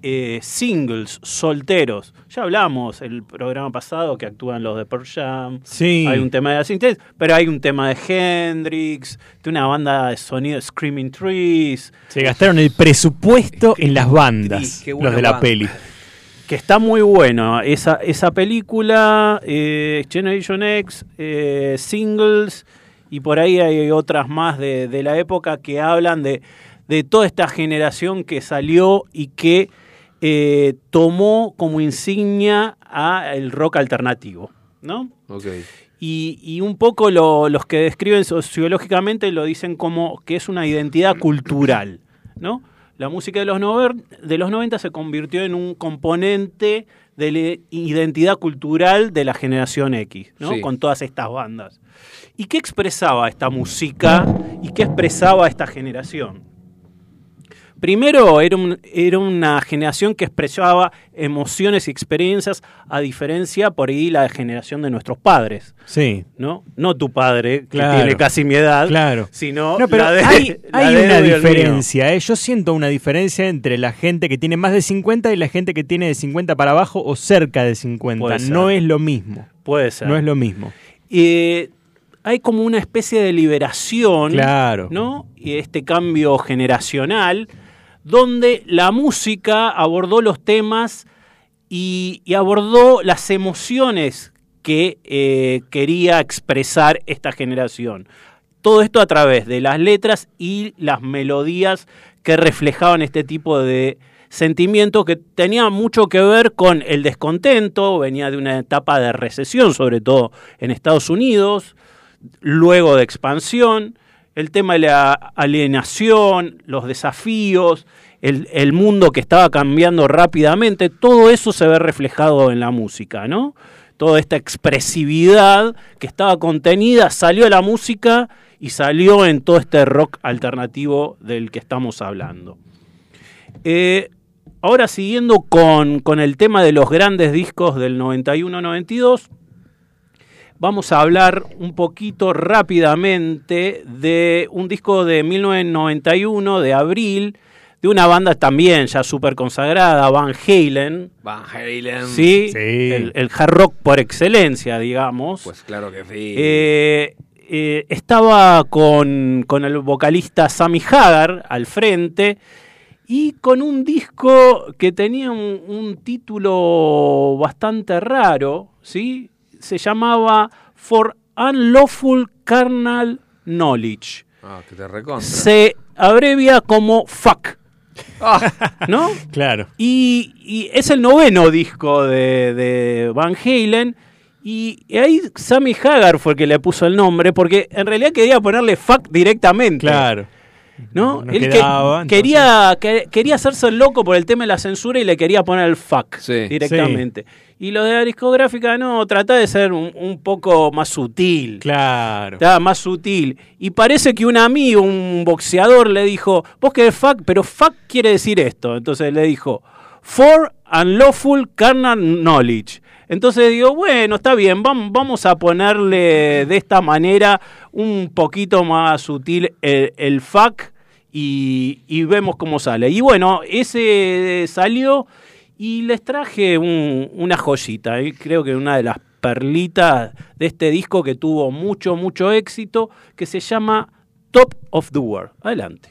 eh, Singles, Solteros. Ya hablamos el programa pasado que actúan los de Pearl Jam. Sí. Hay un tema de Asintez, pero hay un tema de Hendrix, de una banda de sonido Screaming Trees, Se gastaron el presupuesto en las bandas, los de la banda. peli. que está muy bueno. Esa, esa película, eh, Generation X, eh, Singles, y por ahí hay otras más de, de la época que hablan de, de toda esta generación que salió y que eh, tomó como insignia a el rock alternativo, ¿no? Ok. Y, y un poco lo- los que describen sociológicamente lo dicen como que es una identidad cultural, ¿no? La música de los, nover- de los 90 se convirtió en un componente de la identidad cultural de la generación X, ¿no? Sí. Con todas estas bandas. ¿Y qué expresaba esta música y qué expresaba esta generación? Primero, era, un- era una generación que expresaba emociones y experiencias a diferencia por ahí la generación de nuestros padres, Sí. ¿no? No tu padre, Claro. que tiene casi mi edad, Claro. sino No, pero la de, hay, la hay de una diferencia. ¿eh? Yo siento una diferencia entre la gente que tiene más de 50 y la gente que tiene de 50 para abajo o cerca de 50. Puede ser. No es lo mismo. Puede ser. No es lo mismo. Eh, hay como una especie de liberación, Claro. ¿no? Y este cambio generacional, donde la música abordó los temas y, abordó las emociones que eh, quería expresar esta generación. Todo esto a través de las letras y las melodías que reflejaban este tipo de sentimientos que tenía mucho que ver con el descontento, venía de una etapa de recesión, sobre todo en Estados Unidos, luego de expansión, el tema de la alienación, los desafíos, el, mundo que estaba cambiando rápidamente, todo eso se ve reflejado en la música, ¿no? Toda esta expresividad que estaba contenida salió a la música y salió en todo este rock alternativo del que estamos hablando. Eh, ahora siguiendo con, con el tema de los grandes discos del 91-92, vamos a hablar un poquito rápidamente de un disco de 1991, de abril, de una banda también ya súper consagrada, Van Halen. Van Halen. ¿sí? Sí. El, el hard rock por excelencia, digamos. Pues claro que sí. Eh, eh, estaba con, con el vocalista Sammy Hagar al frente y con un disco que tenía un, un título bastante raro, ¿sí? Se llamaba For Unlawful Carnal Knowledge. ah, que te recontra. Se abrevia como FUCK, Ah, ¿no? Claro. Y, y es el noveno disco de, de Van Halen. Y, y ahí Sammy Hagar fue el que le puso el nombre, porque en realidad quería ponerle fuck directamente. Claro. ¿no? No Él que- quedaba, entonces- quería, que- quería hacerse el loco por el tema de la censura y le quería poner el fuck Sí. directamente. Y lo de la discográfica, no, trata de ser un, un poco más sutil. Claro. Estaba más sutil. Y parece que un amigo, un boxeador, le dijo, vos querés fuck, pero fuck quiere decir esto. Entonces le dijo, for unlawful carnal knowledge. Entonces digo, bueno, está bien, vam- vamos a ponerle de esta manera un poquito más sutil el, el fuck y, y vemos cómo sale. Y bueno, ese salió y les traje un- una joyita, y creo que una de las perlitas de este disco que tuvo mucho, mucho éxito, que se llama Top of the World. Adelante.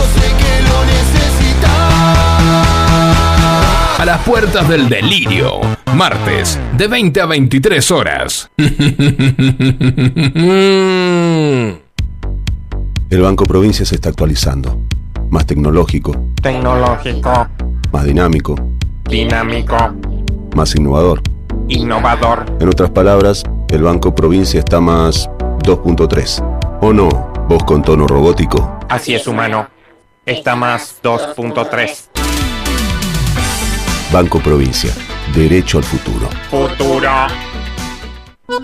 Yo sé que lo necesitas. A las puertas del delirio, martes, de 20 a 23 horas. El Banco Provincia se está actualizando. Más tecnológico, Tecnológico, más dinámico, dinámico, más innovador. innovador. En otras palabras, el Banco Provincia está más 2.3. ¿O no? Vos con tono robótico. Así es humano. Está más 2.3. Banco Provincia. Derecho al futuro. Futuro.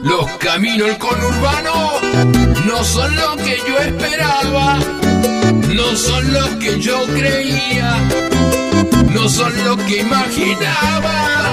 Los caminos del conurbano no son lo que yo esperaba, no son lo que yo creía, no son lo que imaginaba.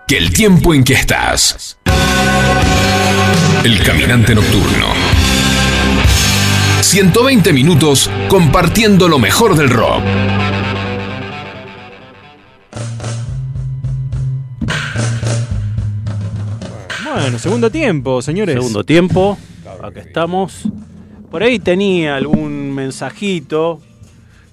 que el tiempo en que estás. El caminante nocturno. 120 minutos compartiendo lo mejor del rock. Bueno, segundo tiempo, señores. Segundo tiempo, acá estamos. Por ahí tenía algún mensajito.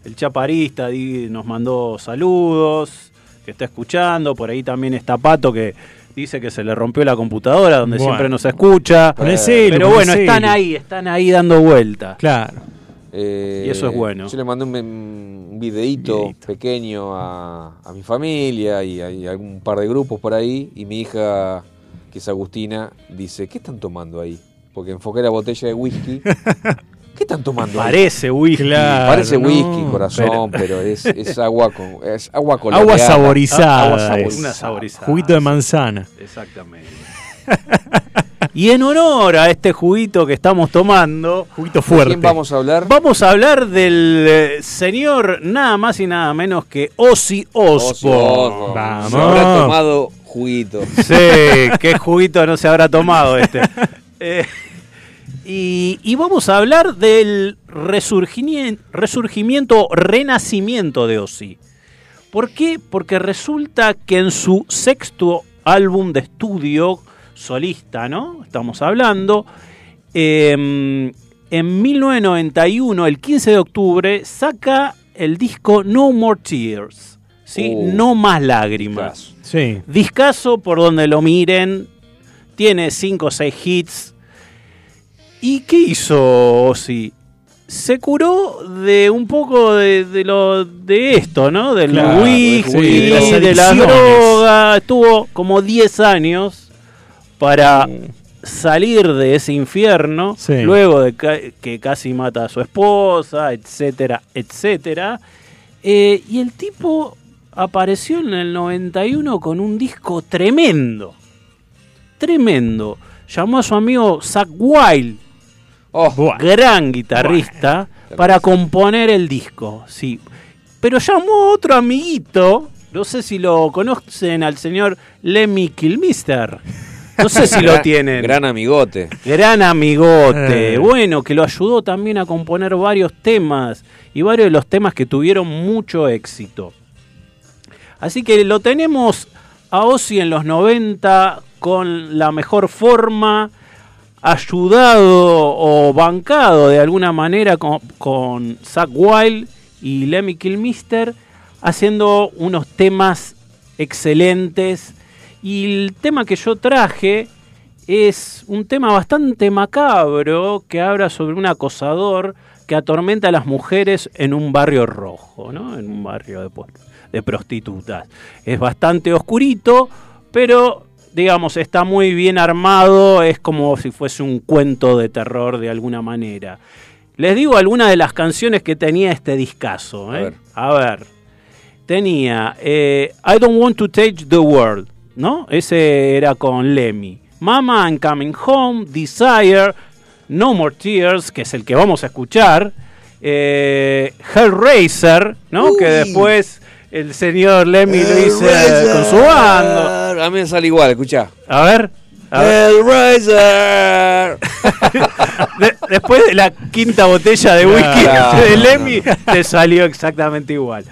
El chaparista nos mandó saludos, que está escuchando. Por ahí también está Pato que dice que se le rompió la computadora, donde Bueno. siempre nos escucha. Pero bueno, están ahí, están ahí dando vuelta. Claro. Eh, Y eso es bueno. Yo le mandé un, un videíto, pequeño a, a mi familia y hay algún par de grupos por ahí. Y mi hija, que es Agustina, dice: ¿Qué están tomando ahí? Porque enfoqué la botella de whisky. ¿Qué están tomando ahí? Parece whisky. Claro, Parece no, whisky, corazón, pero, es, es agua con es agua coloreada. Agua saborizada. Agua es. saborizada. Una saborizada. Juguito de manzana. Exactamente. y en honor a este juguito que estamos tomando, Juguito ¿De fuerte. quién vamos a hablar? vamos a hablar del eh, señor nada más y nada menos que Ozzy. Osbourne. Vamos. Se habrá tomado juguito. Sí, qué juguito no se habrá tomado este. Eh, y, y vamos a hablar del resurgimiento, resurgimiento, renacimiento de Ozzy. ¿Por qué? Porque resulta que en su sexto álbum de estudio solista, ¿no? Estamos hablando. eh, en 1991, el 15 de octubre, saca el disco No More Tears. ¿sí? Uh, no más lágrimas. Sí. Discaso por donde lo miren. Tiene 5 o 6 hits. ¿Y qué hizo Ozzy? Se curó de un poco de, de lo de esto, ¿no? Del Claro, whisky, de, de las la adicciones. droga. Estuvo como 10 años para salir de ese infierno. Sí. Luego de ca- que casi mata a su esposa, etcétera, etcétera. Eh, y el tipo apareció en el 91 con un disco tremendo. Tremendo. Llamó a su amigo Zach Wild, Oh, Buah. gran guitarrista, para componer el disco. Sí. Pero llamó a otro amiguito, no sé si lo conocen, al señor Lemmy Kilmister. No sé si lo tienen. Gran amigote. Gran amigote. Eh. Bueno, que lo ayudó también a componer varios temas y varios de los temas que tuvieron mucho éxito. Así que lo tenemos a Ozzy en los 90 con la mejor forma, ayudado o bancado de alguna manera con, con Zach Wild y Lemmy Kilmister, haciendo unos temas excelentes. Y el tema que yo traje es un tema bastante macabro que habla sobre un acosador que atormenta a las mujeres en un barrio rojo, ¿no? En un barrio de, de prostitutas. Es bastante oscurito, pero digamos, está muy bien armado, es como si fuese un cuento de terror de alguna manera. Les digo algunas de las canciones que tenía este discazo. ¿eh? A ver. A ver. Tenía eh, I Don't Want to Take the World, ¿no? Ese era con Lemmy. Mama, I'm Coming Home, Desire, No More Tears, que es el que vamos a escuchar. eh, Hellraiser, ¿no? Que después el señor Lemmy lo hizo con su bando. A mí me sale igual, escuchá. A ver. a ver. Hellraiser. De- después de la quinta botella de whisky de Lemmy, te salió exactamente igual.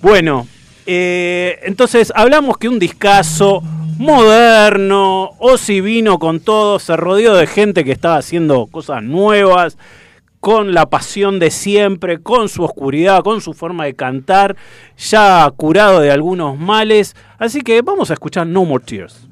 Bueno, eh, entonces hablamos que un discazo moderno, Ozzy vino con todo, se rodeó de gente que estaba haciendo cosas nuevas, con la pasión de siempre, con su oscuridad, con su forma de cantar, ya curado de algunos males. Así que vamos a escuchar No More Tears.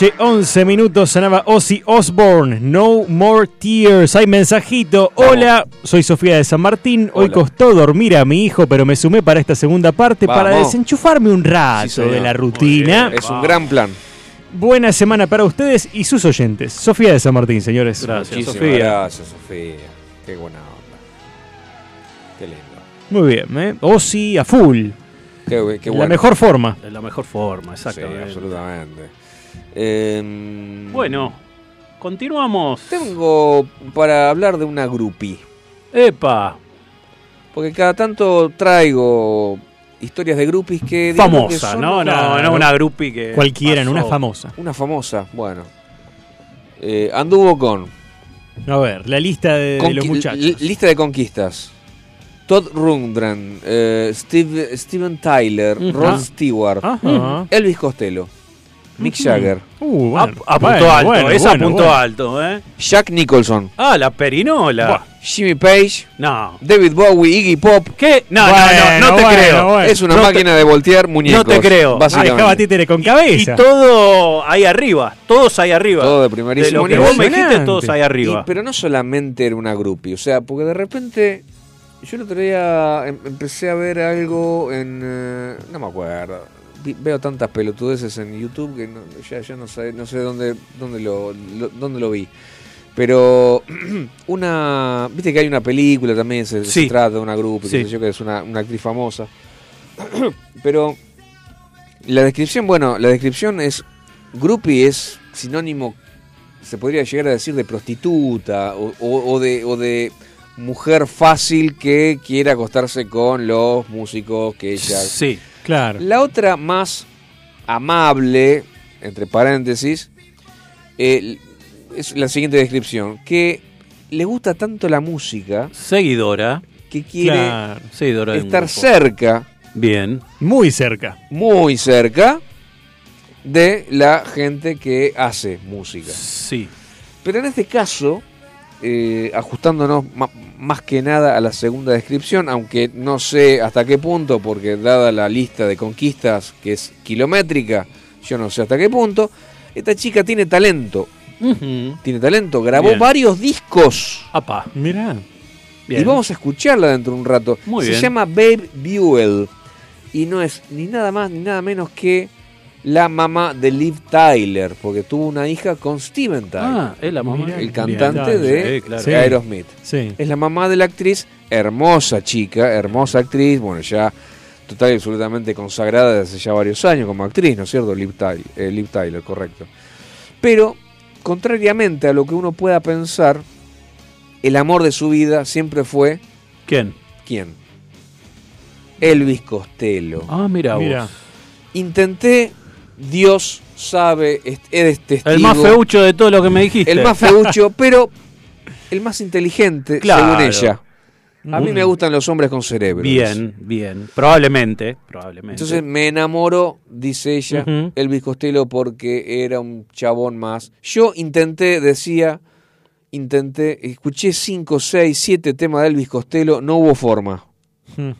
Noche, 11 minutos, sonaba Ozzy Osbourne, No More Tears. Hay mensajito. Hola, soy Sofía de San Martín. Hoy costó dormir a mi hijo, pero me sumé para esta segunda parte para desenchufarme un rato Sí, de la rutina. Es un gran plan. Buena semana para ustedes y sus oyentes. Sofía de San Martín, señores. Gracias, Muchísimas Sofía. gracias, Sofía. Qué buena onda. Qué lindo. Muy bien, ¿eh? Ozzy a full. Qué, qué la mejor forma. La mejor forma, Sí, exactamente. absolutamente. Em, bueno, continuamos. Tengo para hablar de una groupie. Epa, Porque cada tanto traigo historias de groupies que. famosa, son ¿no? No, no una groupie que. Cualquiera, no pasó. una famosa. Una famosa, bueno. Eh, anduvo con. A ver, la lista de, de los muchachos. li- Lista de conquistas. Todd Rundgren, eh, Steve, Steven Tyler, Ah. Stewart. Elvis Costello, Mick Jagger, Uh, A, bueno, a punto bueno, alto, bueno, es a bueno, punto bueno. alto, ¿eh? Jack Nicholson, Ah, la perinola. Jimmy Page, No. David Bowie, Iggy Pop. ¿Qué? No, Bueno, no, no, no te bueno, creo. bueno. Es una No te- máquina de voltear muñecos. No te creo. Ah, dejaba títere con Y cabeza. todo ahí arriba, todos ahí arriba. Todo de primerísimo lo que nivel. vos me dijiste, todos ahí Y- arriba. pero no solamente era una groupie, o sea, porque de repente yo el otro día em- empecé a ver algo en... eh, no me acuerdo. Veo tantas pelotudeces en YouTube que no- ya, ya no sé, no sé dónde, dónde, lo, lo- dónde lo vi. Pero una... Viste que hay una película también, se, se Sí. trata de una Sí. sé yo, que es una, una actriz famosa. Pero la descripción, bueno, la descripción es... Groupie es sinónimo se podría llegar a decir de prostituta o, o- o de, o de mujer fácil que quiere acostarse con los músicos que ella... Sí. Claro. La otra más amable, entre paréntesis, eh, es la siguiente descripción, que le gusta tanto la música Seguidora. que quiere Claro. Seguidora estar cerca, Bien. Muy cerca. muy cerca, de la gente que hace música. Sí. Pero en este caso, eh, ajustándonos más que nada a la segunda descripción, aunque no sé hasta qué punto, porque dada la lista de conquistas que es kilométrica, yo no sé hasta qué punto, esta chica tiene talento, tiene talento, grabó Bien. varios discos Apa. Mirá. Bien. y vamos a escucharla dentro de un rato. Muy Se bien. llama Babe Buell y no es ni nada más ni nada menos que la mamá de Liv Tyler, porque tuvo una hija con Steven Tyler. Ah, es la mamá. Mirá. el cantante de sí, claro. Sí. Aerosmith. Sí. Es la mamá de la actriz, hermosa chica, hermosa actriz, bueno, ya total y absolutamente consagrada desde hace ya varios años como actriz, ¿no es cierto? Liv Tyler, eh, Liv Tyler, correcto. Pero, contrariamente a lo que uno pueda pensar, el amor de su vida siempre fue, ¿Quién? ¿quién? Elvis Costello. Ah, mira vos. Mira. Intenté, Dios sabe, eres testigo. El más feucho de todo lo que me dijiste. El más feucho, pero el más inteligente, Claro. según ella. A mí me gustan los hombres con cerebro. Bien, bien. Probablemente. Probablemente. Entonces me enamoró, dice ella. Elvis Costello porque era un chabón más. Yo intenté, decía, intenté, escuché 5, 6, 7 temas de Elvis Costello, no hubo forma. Mm.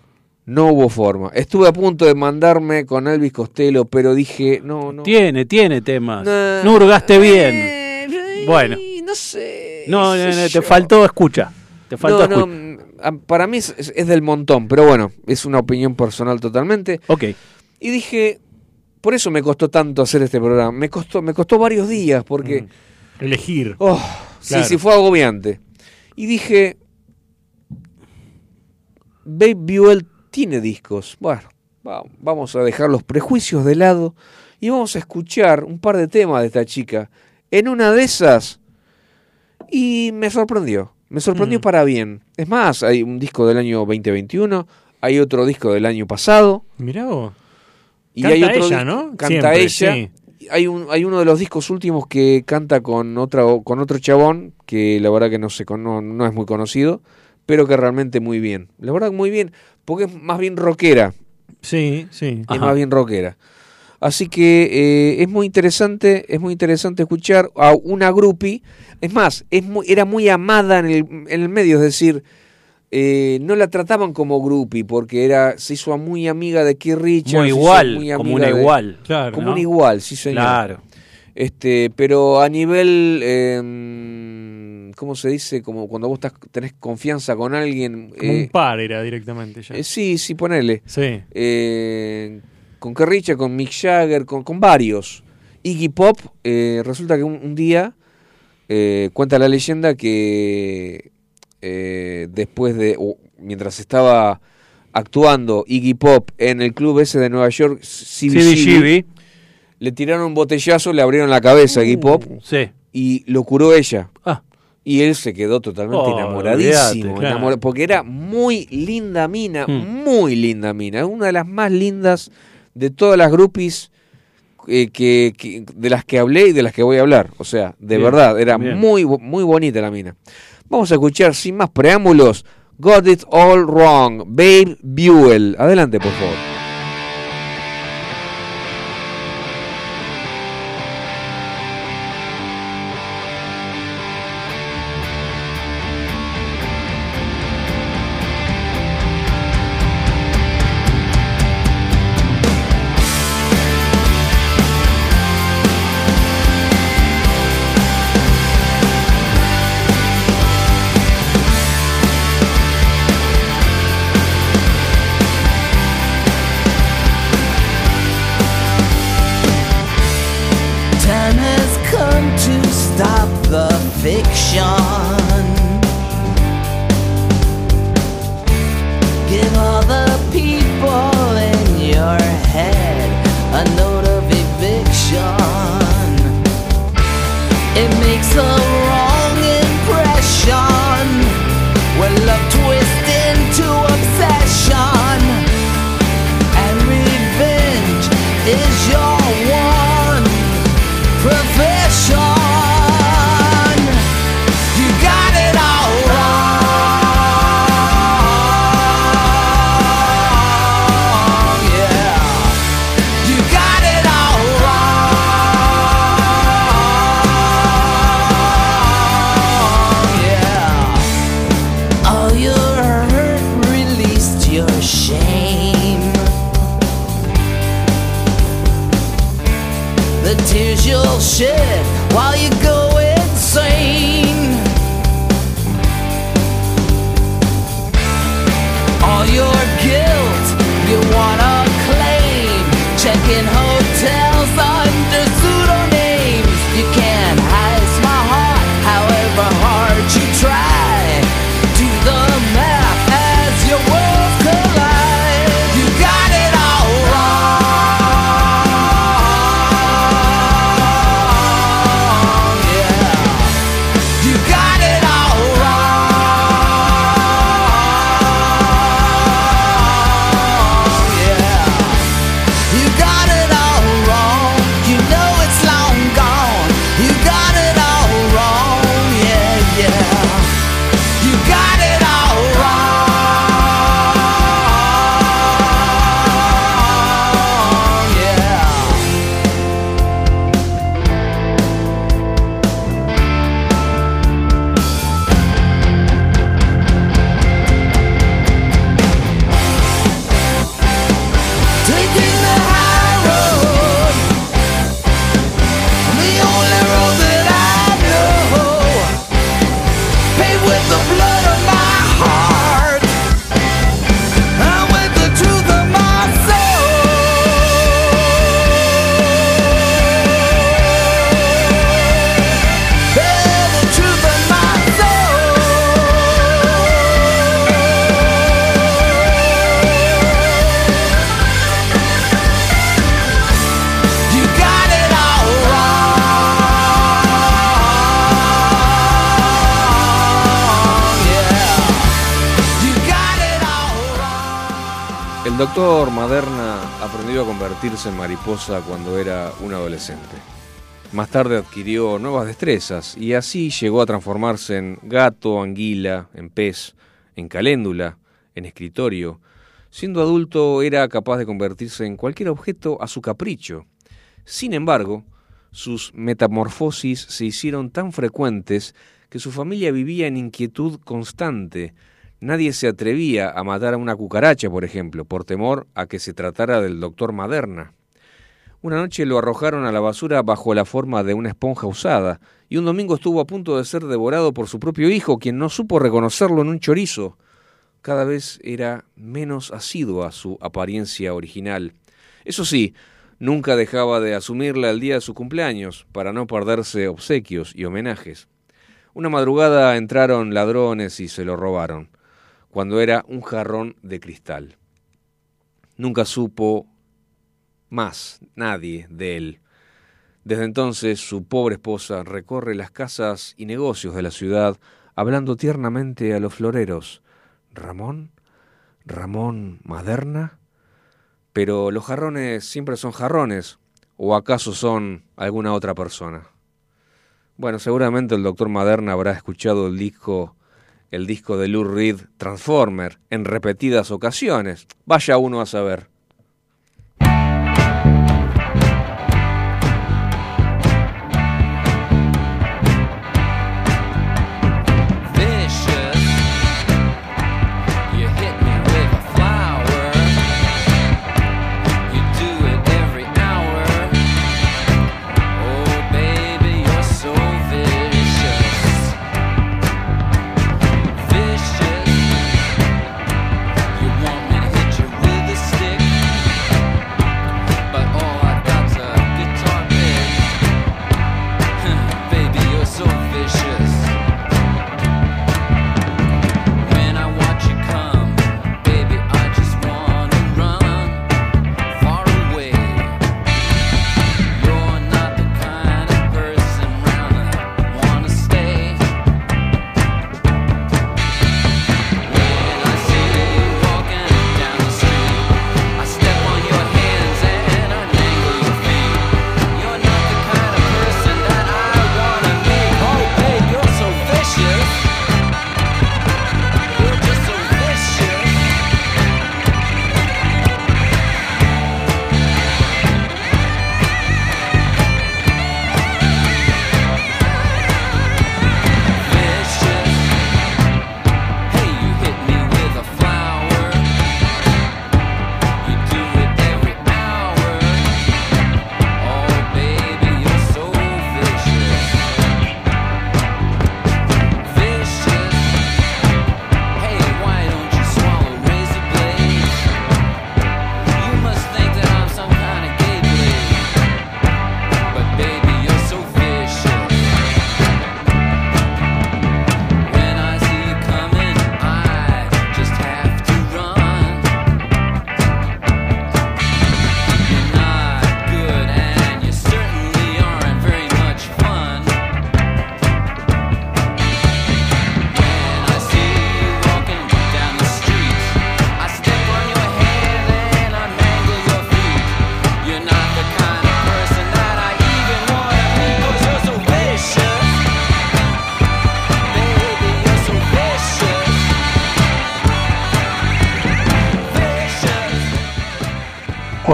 No hubo forma. Estuve a punto de mandarme con Elvis Costello, pero dije, no, no. Tiene, tiene temas. No, No hurgaste bien. Eh, Bueno. No sé. No, no, te faltó escucha. Te faltó escucha. mm, para mí es, es- es del montón, pero bueno, es una opinión personal totalmente. Ok. Y dije, por eso me costó tanto hacer este programa. Me costó, me costó varios días porque, Elegir. oh, Claro. sí, sí, fue agobiante. Y dije, Babe Buell tiene discos. Bueno, va- vamos a dejar los prejuicios de lado y vamos a escuchar un par de temas de esta chica. En una de esas, y me sorprendió. Me sorprendió Mm. para bien. Es más, hay un disco del año 2021, hay otro disco del año pasado. Mirá vos. Y Canta hay otro ella, ¿no? Canta Siempre, ella. sí. Hay un hay uno de los discos últimos que canta con otra con otro chabón que la verdad que no sé no, no es muy conocido, pero que realmente muy bien. La verdad que muy bien, porque es más bien rockera, Sí, sí. es Ajá. más bien rockera. Así que eh, es muy interesante, es muy interesante escuchar a una groupie. Es más, es muy, era muy amada en el, en el medio, es decir, eh, no la trataban como groupie porque era se hizo muy amiga de Keith Richards, Muy igual. muy Como una de- igual. Claro. como ¿no? una igual, sí señor. Claro. Este, pero a nivel, eh, ¿cómo se dice? Como cuando vos estás, tenés confianza con alguien. Como eh, un par era directamente ya. eh, sí, sí, ponele. Sí. Eh, con Kerricha, con Mick Jagger, con, con varios. Iggy Pop, eh, resulta que un, un día eh, cuenta la leyenda que eh, después de, o mientras estaba actuando Iggy Pop en el club ese de Nueva York, CBGB. Le tiraron un botellazo, le abrieron la cabeza a Iggy Pop Sí. y lo curó ella. Ah. Y él se quedó totalmente Oh, enamoradísimo, claro. enamora- porque era muy linda mina, Hmm. muy linda mina, una de las más lindas de todas las groupies eh, que, que- de las que hablé y de las que voy a hablar. O sea, de Bien, verdad, era bien. muy muy bonita la mina. Vamos a escuchar sin más preámbulos, Got It All Wrong, Babe Buell. Adelante, por favor. El doctor Maderna aprendió a convertirse en mariposa cuando era un adolescente. Más tarde adquirió nuevas destrezas y así llegó a transformarse en gato, anguila, en pez, en caléndula, en escritorio. Siendo adulto era capaz de convertirse en cualquier objeto a su capricho. Sin embargo, sus metamorfosis se hicieron tan frecuentes que su familia vivía en inquietud constante. Nadie se atrevía a matar a una cucaracha, por ejemplo, por temor a que se tratara del doctor Maderna. Una noche lo arrojaron a la basura bajo la forma de una esponja usada, y un domingo estuvo a punto de ser devorado por su propio hijo, quien no supo reconocerlo en un chorizo. Cada vez era menos asiduo a su apariencia original. Eso sí, nunca dejaba de asumirla el día de su cumpleaños, para no perderse obsequios y homenajes. Una madrugada entraron ladrones y se lo robaron, cuando era un jarrón de cristal. Nunca supo más nadie de él. Desde entonces su pobre esposa recorre las casas y negocios de la ciudad hablando tiernamente a los floreros. ¿Ramón? ¿Ramón Maderna? Pero los jarrones siempre son jarrones, o acaso son alguna otra persona. Bueno, seguramente el doctor Maderna habrá escuchado el disco, el disco de Lou Reed Transformer en repetidas ocasiones. Vaya uno a saber.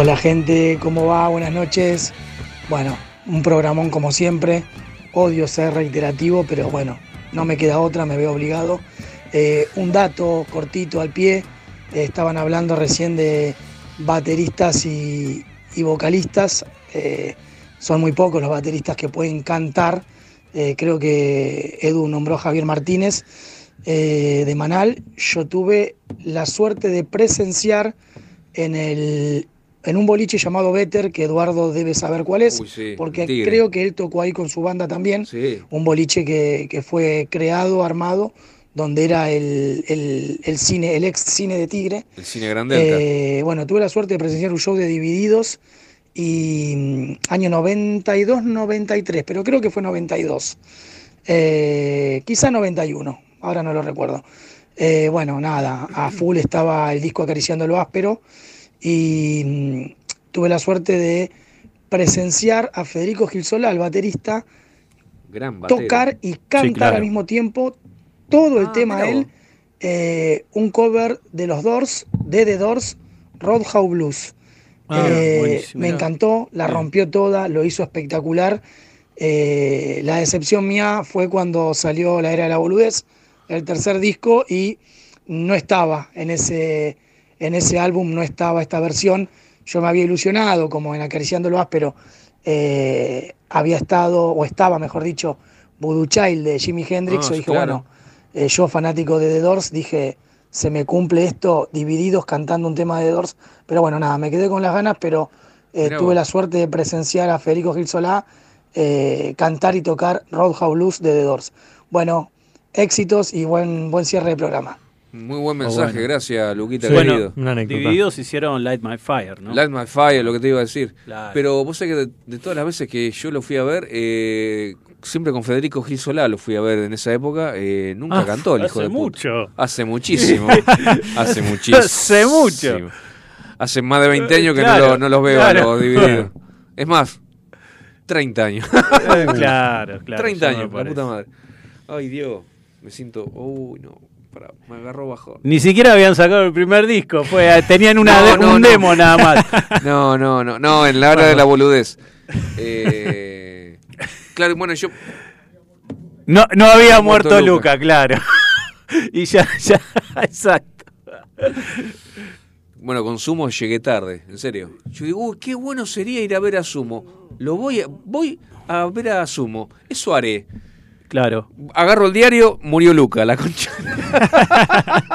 Hola gente, ¿cómo va? Buenas noches. Bueno, un programón como siempre. Odio ser reiterativo, pero bueno, no me queda otra, me veo obligado. Eh, un dato cortito al pie. Eh, estaban hablando recién de bateristas y, vocalistas. Eh, son muy pocos los bateristas que pueden cantar. Creo que Edu nombró a Javier Martínez de Manal. Yo tuve la suerte de presenciar en, el, en un boliche llamado Better, que Eduardo debe saber cuál es, Uy, sí, porque tigre. creo que él tocó ahí con su banda también. Sí. Un boliche que, que fue creado, armado, donde era el, el- el cine, el ex cine de Tigre. El cine Grandelta. Eh, bueno, tuve la suerte de presenciar un show de Divididos y mm, año 92-93, pero creo que fue 92. Eh, quizá 91, ahora no lo recuerdo. Eh, bueno, nada, a full estaba el disco Acariciando lo Áspero y mm, tuve la suerte de presenciar a Federico Gilsola, el baterista, Gran tocar y cantar claro. al mismo tiempo todo el Ah, tema mira él, eh, un cover de los Doors, de The Doors, Roadhouse Blues. Ah, Eh, me encantó, la rompió toda, lo hizo espectacular. Eh, la decepción mía fue cuando salió La Era de la Boludez, el tercer disco, y no estaba en ese, en ese álbum, no estaba esta versión. yo me había ilusionado, como en Acariciando lo Áspero, eh, había estado, o estaba, mejor dicho, Voodoo Child de Jimi Hendrix. Ah, yo dije, claro. bueno, eh, yo fanático de The Doors, dije, se me cumple esto, divididos cantando un tema de The Doors. Pero bueno, nada, me quedé con las ganas, pero eh, tuve vos. la suerte de presenciar a Federico Gil Solá cantar y tocar Roadhouse Blues de The Doors. Bueno, éxitos y buen, buen cierre de programa. Muy buen Oh, mensaje, bueno. gracias, Luquita, bueno, querido. divididos hicieron Light My Fire, ¿no? Light My Fire, lo que te iba a decir. Claro. Pero vos sabés que de, de todas las veces que yo lo fui a ver, eh, siempre con Federico Gil Solá lo fui a ver en esa época, eh, nunca Ah, cantó el hijo hace de puta. mucho. Hace muchísimo. hace muchísimo. Hace mucho. Hace más de 20 años que no, lo- no los veo claro. a los divididos. Es más, 30 años. Claro, claro, 30 ya me años, la puta madre. Ay, Dios, me siento. Uy, no. Me agarró bajo. Ni siquiera habían sacado el primer disco, fue, tenían una No, de- no, un no. demo nada más. No, no, no, no, en la hora de la boludez. Eh, claro, bueno, yo. No, no había Muerto muerto, Luca. Luca, claro. y ya, ya, exacto. Bueno, con Sumo llegué tarde, en serio. Yo digo, uy, qué bueno sería ir a ver a Sumo. Lo voy a, voy a ver a Sumo. Eso haré. Claro. Agarro el diario, murió Luca, la concha.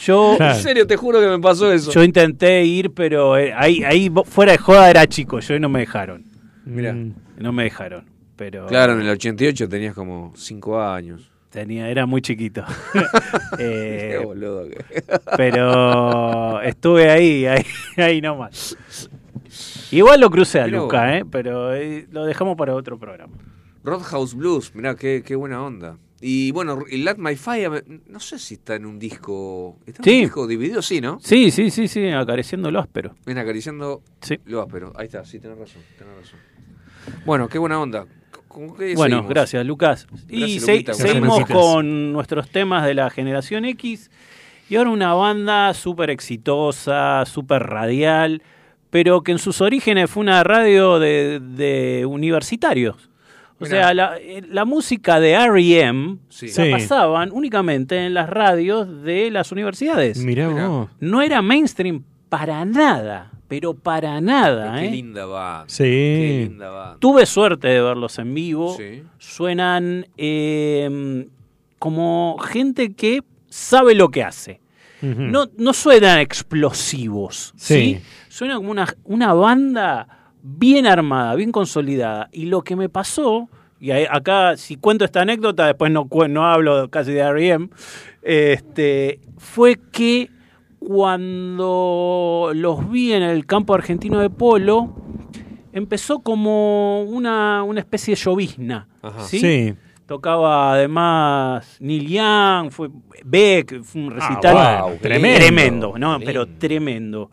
Yo, En serio, te juro que me pasó eso. yo intenté ir, pero eh, ahí, ahí fuera de joda era chico, yo y no me dejaron. Mira. No me dejaron. Pero Claro, en el 88 tenías como 5 años. tenía, era muy chiquito. Eh, Qué boludo que- pero estuve ahí, ahí, ahí nomás. Igual lo crucé a Luca. ¿eh? pero eh, lo dejamos para otro programa. Roadhouse Blues, mirá, qué, qué buena onda. Y bueno, y Light My Fire, no sé si está en un disco. ¿Está en Sí. un disco dividido? Sí, ¿no? Sí, sí, sí, sí, acariciando lo áspero. Ven acariciando Sí. lo áspero. Ahí está, sí, tenés razón, tenés razón. Bueno, qué buena onda. ¿Con qué Bueno, seguimos? gracias, Lucas. y Gracias, Luquita, seguimos con nuestros temas de la generación X. Y ahora una banda súper exitosa, súper radial, pero que en sus orígenes fue una radio de, de universitarios. O Mirá. sea, la, eh, la música de R.E.M. Sí. la pasaban únicamente en las radios de las universidades. Mirá Mirá. vos. No era mainstream para nada, pero para nada. Qué ¿eh? linda banda. Sí. Qué linda banda. Tuve suerte de verlos en vivo. Sí. Suenan eh, como gente que sabe lo que hace. No, no suenan explosivos. ¿sí? Sí. Suena como una, una banda bien armada, bien consolidada. Y lo que me pasó, y acá si cuento esta anécdota, después no, no hablo casi de R.E.M., este, fue que cuando los vi en el campo argentino de polo, empezó como una, una especie de llovizna. Ajá. ¿sí? Sí. Tocaba además Neil Young, fue Beck, fue un recital Ah, wow, tremendo, tremendo. no, Lindo. pero tremendo.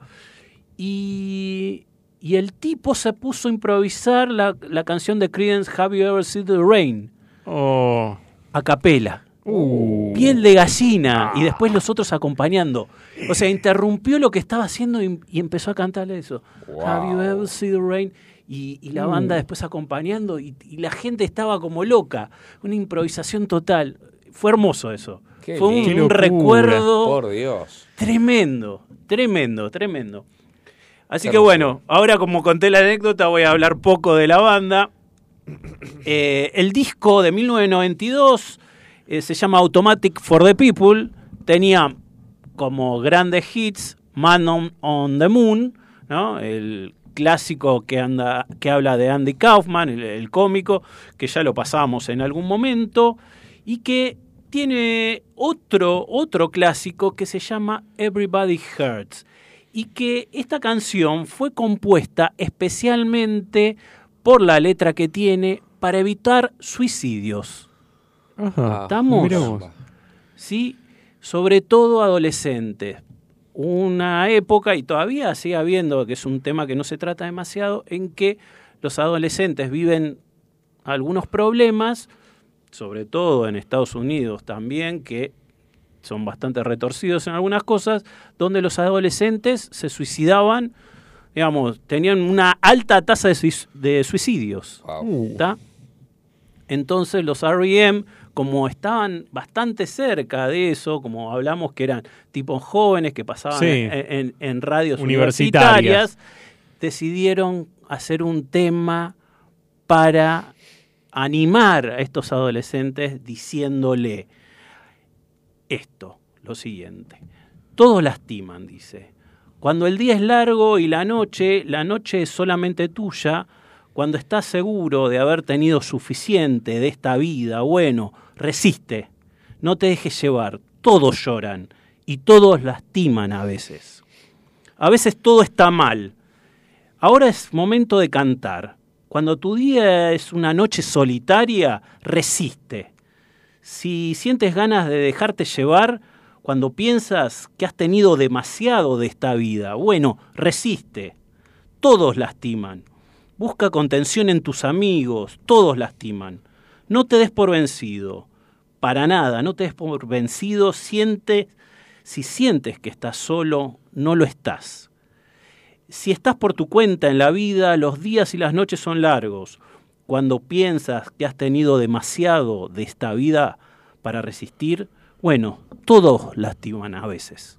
Y, y el tipo se puso a improvisar la, la canción de Creedence Have You Ever Seen the Rain Oh. a capela. Uh. Piel de gallina y después los otros acompañando. O sea, interrumpió lo que estaba haciendo y, y empezó a cantarle eso. Have you ever seen the rain? Y, y la banda después acompañando y, y la gente estaba como loca. Una improvisación total. Fue hermoso eso. Qué Fue un, un recuerdo Por Dios. tremendo, tremendo, tremendo. Así que bueno, ahora como conté la anécdota voy a hablar poco de la banda. Eh, el disco de 1992 eh, se llama Automatic for the People. Tenía como grandes hits Man on, on the Moon, ¿no? el clásico que, anda, que habla de Andy Kaufman, el, el cómico, que ya lo pasamos en algún momento, y que tiene otro, otro clásico que se llama Everybody Hurts, y que esta canción fue compuesta especialmente por la letra que tiene para evitar suicidios. Ajá. ¿Estamos? ¿sí? Sobre todo adolescentes. Una época, y todavía sigue habiendo, que es un tema que no se trata demasiado, en que los adolescentes viven algunos problemas, sobre todo en Estados Unidos también, que son bastante retorcidos en algunas cosas, donde los adolescentes se suicidaban, digamos, tenían una alta tasa de, suic- de suicidios. Wow. Entonces los R.E.M., como estaban bastante cerca de eso, como hablamos que eran tipos jóvenes que pasaban Sí. en, en- en radios Universitarias. universitarias, decidieron hacer un tema para animar a estos adolescentes diciéndole esto, lo siguiente. Todos lastiman, dice. Cuando el día es largo y la noche, la noche es solamente tuya, cuando estás seguro de haber tenido suficiente de esta vida, bueno, resiste, no te dejes llevar, todos lloran y todos lastiman a veces. A veces todo está mal. Ahora es momento de cantar. Cuando tu día es una noche solitaria, resiste. Si sientes ganas de dejarte llevar, cuando piensas que has tenido demasiado de esta vida, bueno, resiste. Todos lastiman. Busca contención en tus amigos, todos lastiman. No te des por vencido. Para nada, no te des por vencido. Siente, si sientes que estás solo, no lo estás. Si estás por tu cuenta en la vida, los días y las noches son largos. Cuando piensas que has tenido demasiado de esta vida para resistir, bueno, todos lastiman a veces.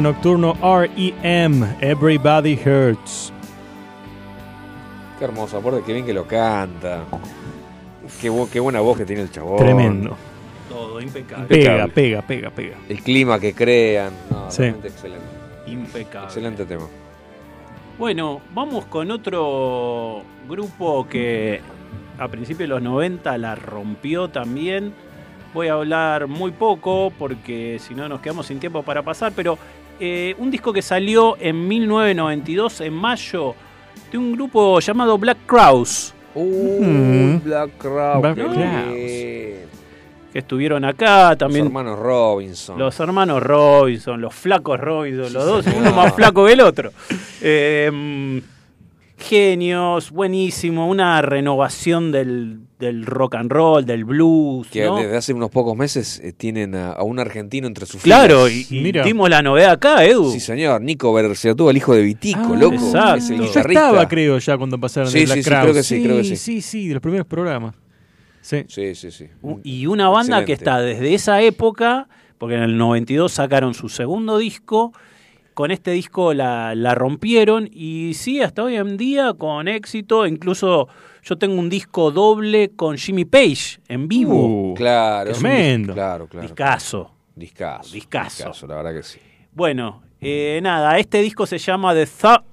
Nocturno REM, Everybody Hurts. Qué hermoso, aparte qué bien que lo canta. Qué, bu- qué buena voz que tiene el chabón. Tremendo. Todo impecable. Pega, pega, pega, pega. El clima que crean. No, Sí. realmente excelente. Impecable. Excelente tema. Bueno, vamos con otro grupo que a principios de los 90 la rompió también. Voy a hablar muy poco porque si no nos quedamos sin tiempo para pasar, pero eh, un disco que salió en 1992, en mayo, de un grupo llamado Black Crowes. Uh, Black Crowes. Black. Que estuvieron acá también. Los hermanos Robinson. Los hermanos Robinson, los flacos Robinson, los dos, uno más flaco que el otro. Eh, genios, buenísimo, una renovación del, del rock and roll, del blues. que ¿no? desde hace unos pocos meses eh, tienen a, a un argentino entre sus Claro, y, y dimos la novedad acá, Edu. Sí, señor. Nico Berciatú, el hijo de Vitico, Ah, loco. exacto. Es el Yo estaba, creo, ya cuando pasaron Sí, de Black sí, sí, Crowes. creo que sí, creo que sí. Sí, sí, de los primeros programas. Sí. Sí, sí, sí. Y una banda que está desde esa época, porque en el 92 sacaron su segundo disco, con este disco la, la rompieron y sí, hasta hoy en día con éxito, incluso yo tengo un disco doble con Jimmy Page en vivo. Uh, Claro, es un dis- tremendo. Claro, claro. Discazo. Discazo. Discazo. la verdad que sí. Bueno, eh, nada, este disco se llama The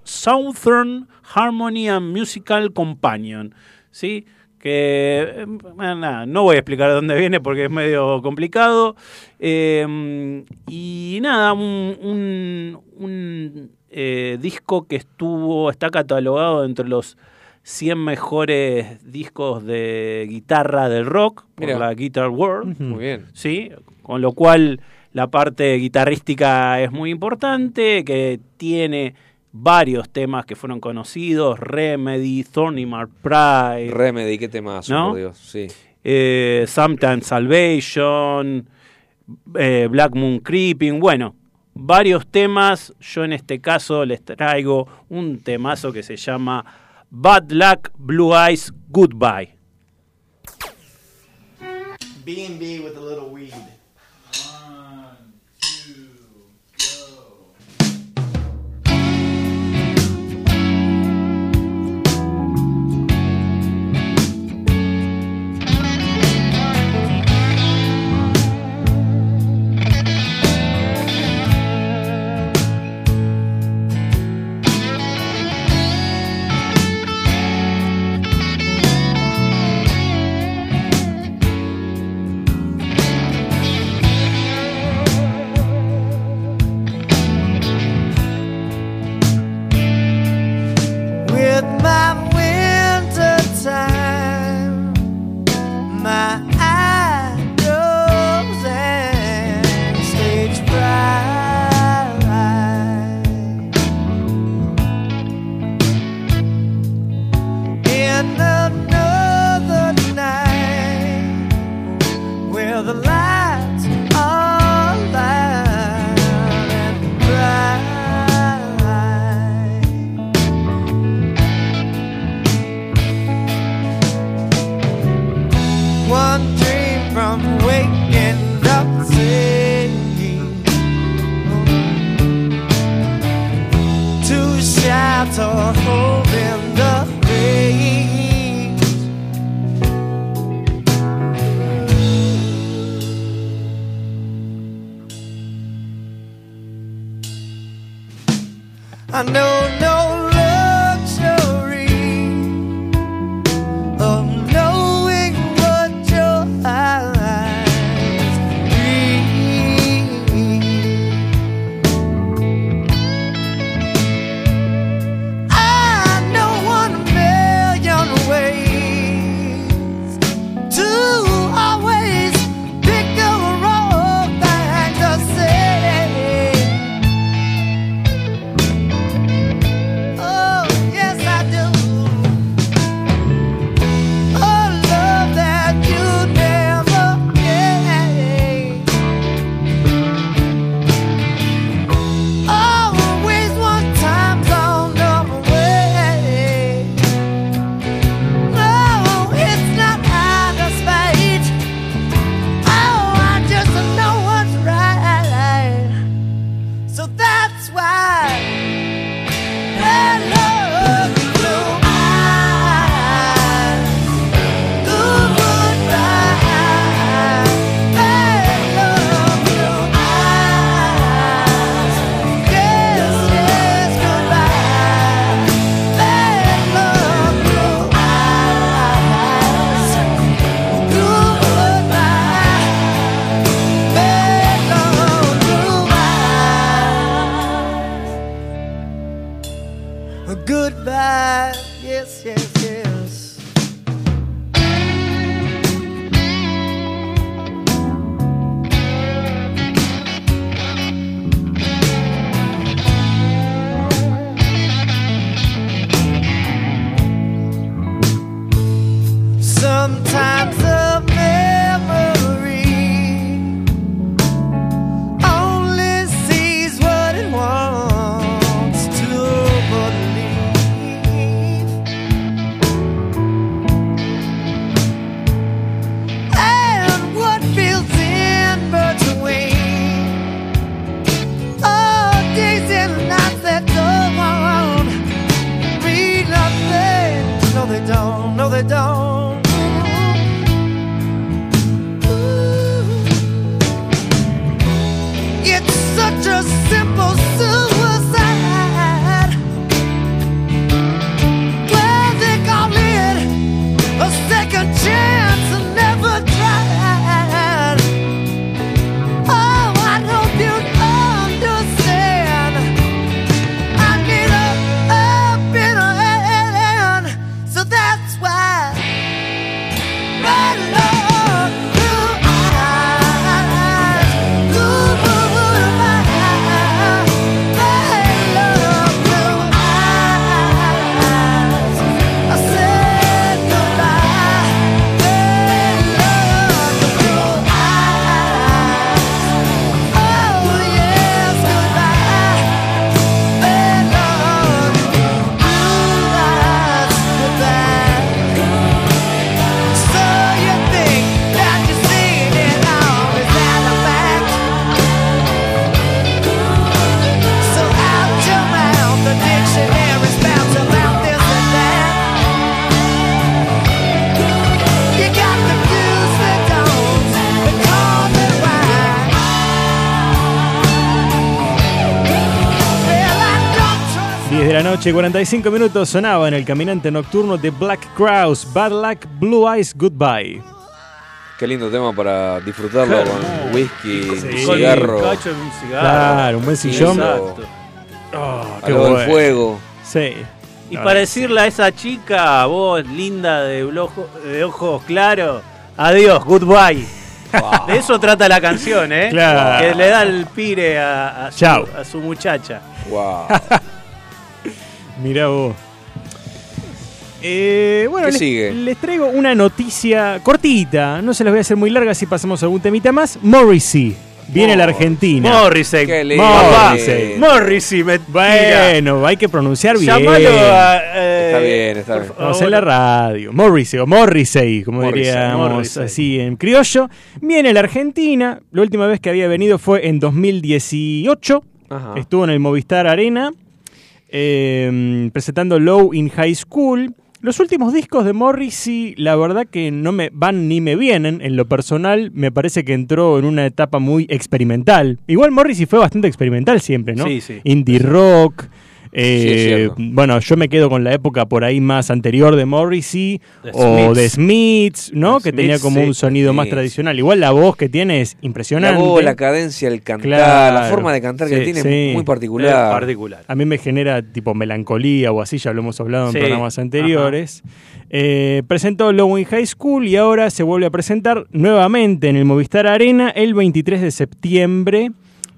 Southern Harmony and Musical Companion, ¿sí? Que, eh, bueno, nada, no voy a explicar de dónde viene porque es medio complicado. Eh, y nada, un, un- un, eh, disco que estuvo, está catalogado entre los 100 mejores discos de guitarra del rock por Mira. la Guitar World. Muy bien. ¿sí? Con lo cual la parte guitarrística es muy importante, que tiene varios temas que fueron conocidos, Remedy, Thorny Mark Pride, Remedy, qué temazo, ¿No? por Dios. Sí. eh, Sometimes Salvation, eh, Black Moon Creeping, bueno, varios temas. Yo en este caso les traigo un temazo que se llama Bad Luck Blue Eyes Goodbye. B&B with a little weed. Noche, 45 minutos, sonaba en el caminante nocturno de Black Crowes, Bad Luck, Blue Eyes, Goodbye. Qué lindo tema para disfrutarlo Claro. con whisky, Sí. un cigarro. Un cacho de un cigarro. Claro, un buen sillón. Exacto. Oh, Al lado del fuego. Sí. Y para decirle a esa chica, vos linda de, ojo- de ojos claros, adiós, goodbye. De eso trata la canción, ¿eh? Claro. Que le da el pire a, a su, a su muchacha. Wow. Mirá vos. Eh, bueno, ¿Qué les, sigue? les traigo una noticia cortita. No se las voy a hacer muy larga si pasamos a algún temita más. Morrissey. Viene la Argentina. Morrissey. Qué lindo. Morrissey. Morrissey, me Bueno, hay que pronunciar bien. Llamalo a. eh, Está bien, está bien. Vamos en la radio. Morrissey o Morrissey, como Morrissey, diríamos Morrissey. así en criollo. Viene la Argentina. La última vez que había venido fue en 2018. Ajá. Estuvo en el Movistar Arena eh, presentando Low in High School. Los últimos discos de Morrissey, la verdad que no me van ni me vienen. En lo personal, me parece que entró en una etapa muy experimental. Igual Morrissey fue bastante experimental siempre, ¿no? Sí, sí. Indie rock. Eh, Sí, es cierto. bueno, yo me quedo con la época por ahí más anterior de Morrissey The o Smiths. de Smiths, ¿no? The que tenía como sí, un sonido más tradicional. Igual la voz que tiene es La impresionante. voz, la cadencia, el cantar, Claro. la forma de cantar que Sí, tiene sí. es muy Es particular. particular. A mí me genera tipo melancolía o así, ya lo hemos hablado en Sí, programas anteriores. Eh, presentó Low in High School y ahora se vuelve a presentar nuevamente en el Movistar Arena el 23 de septiembre.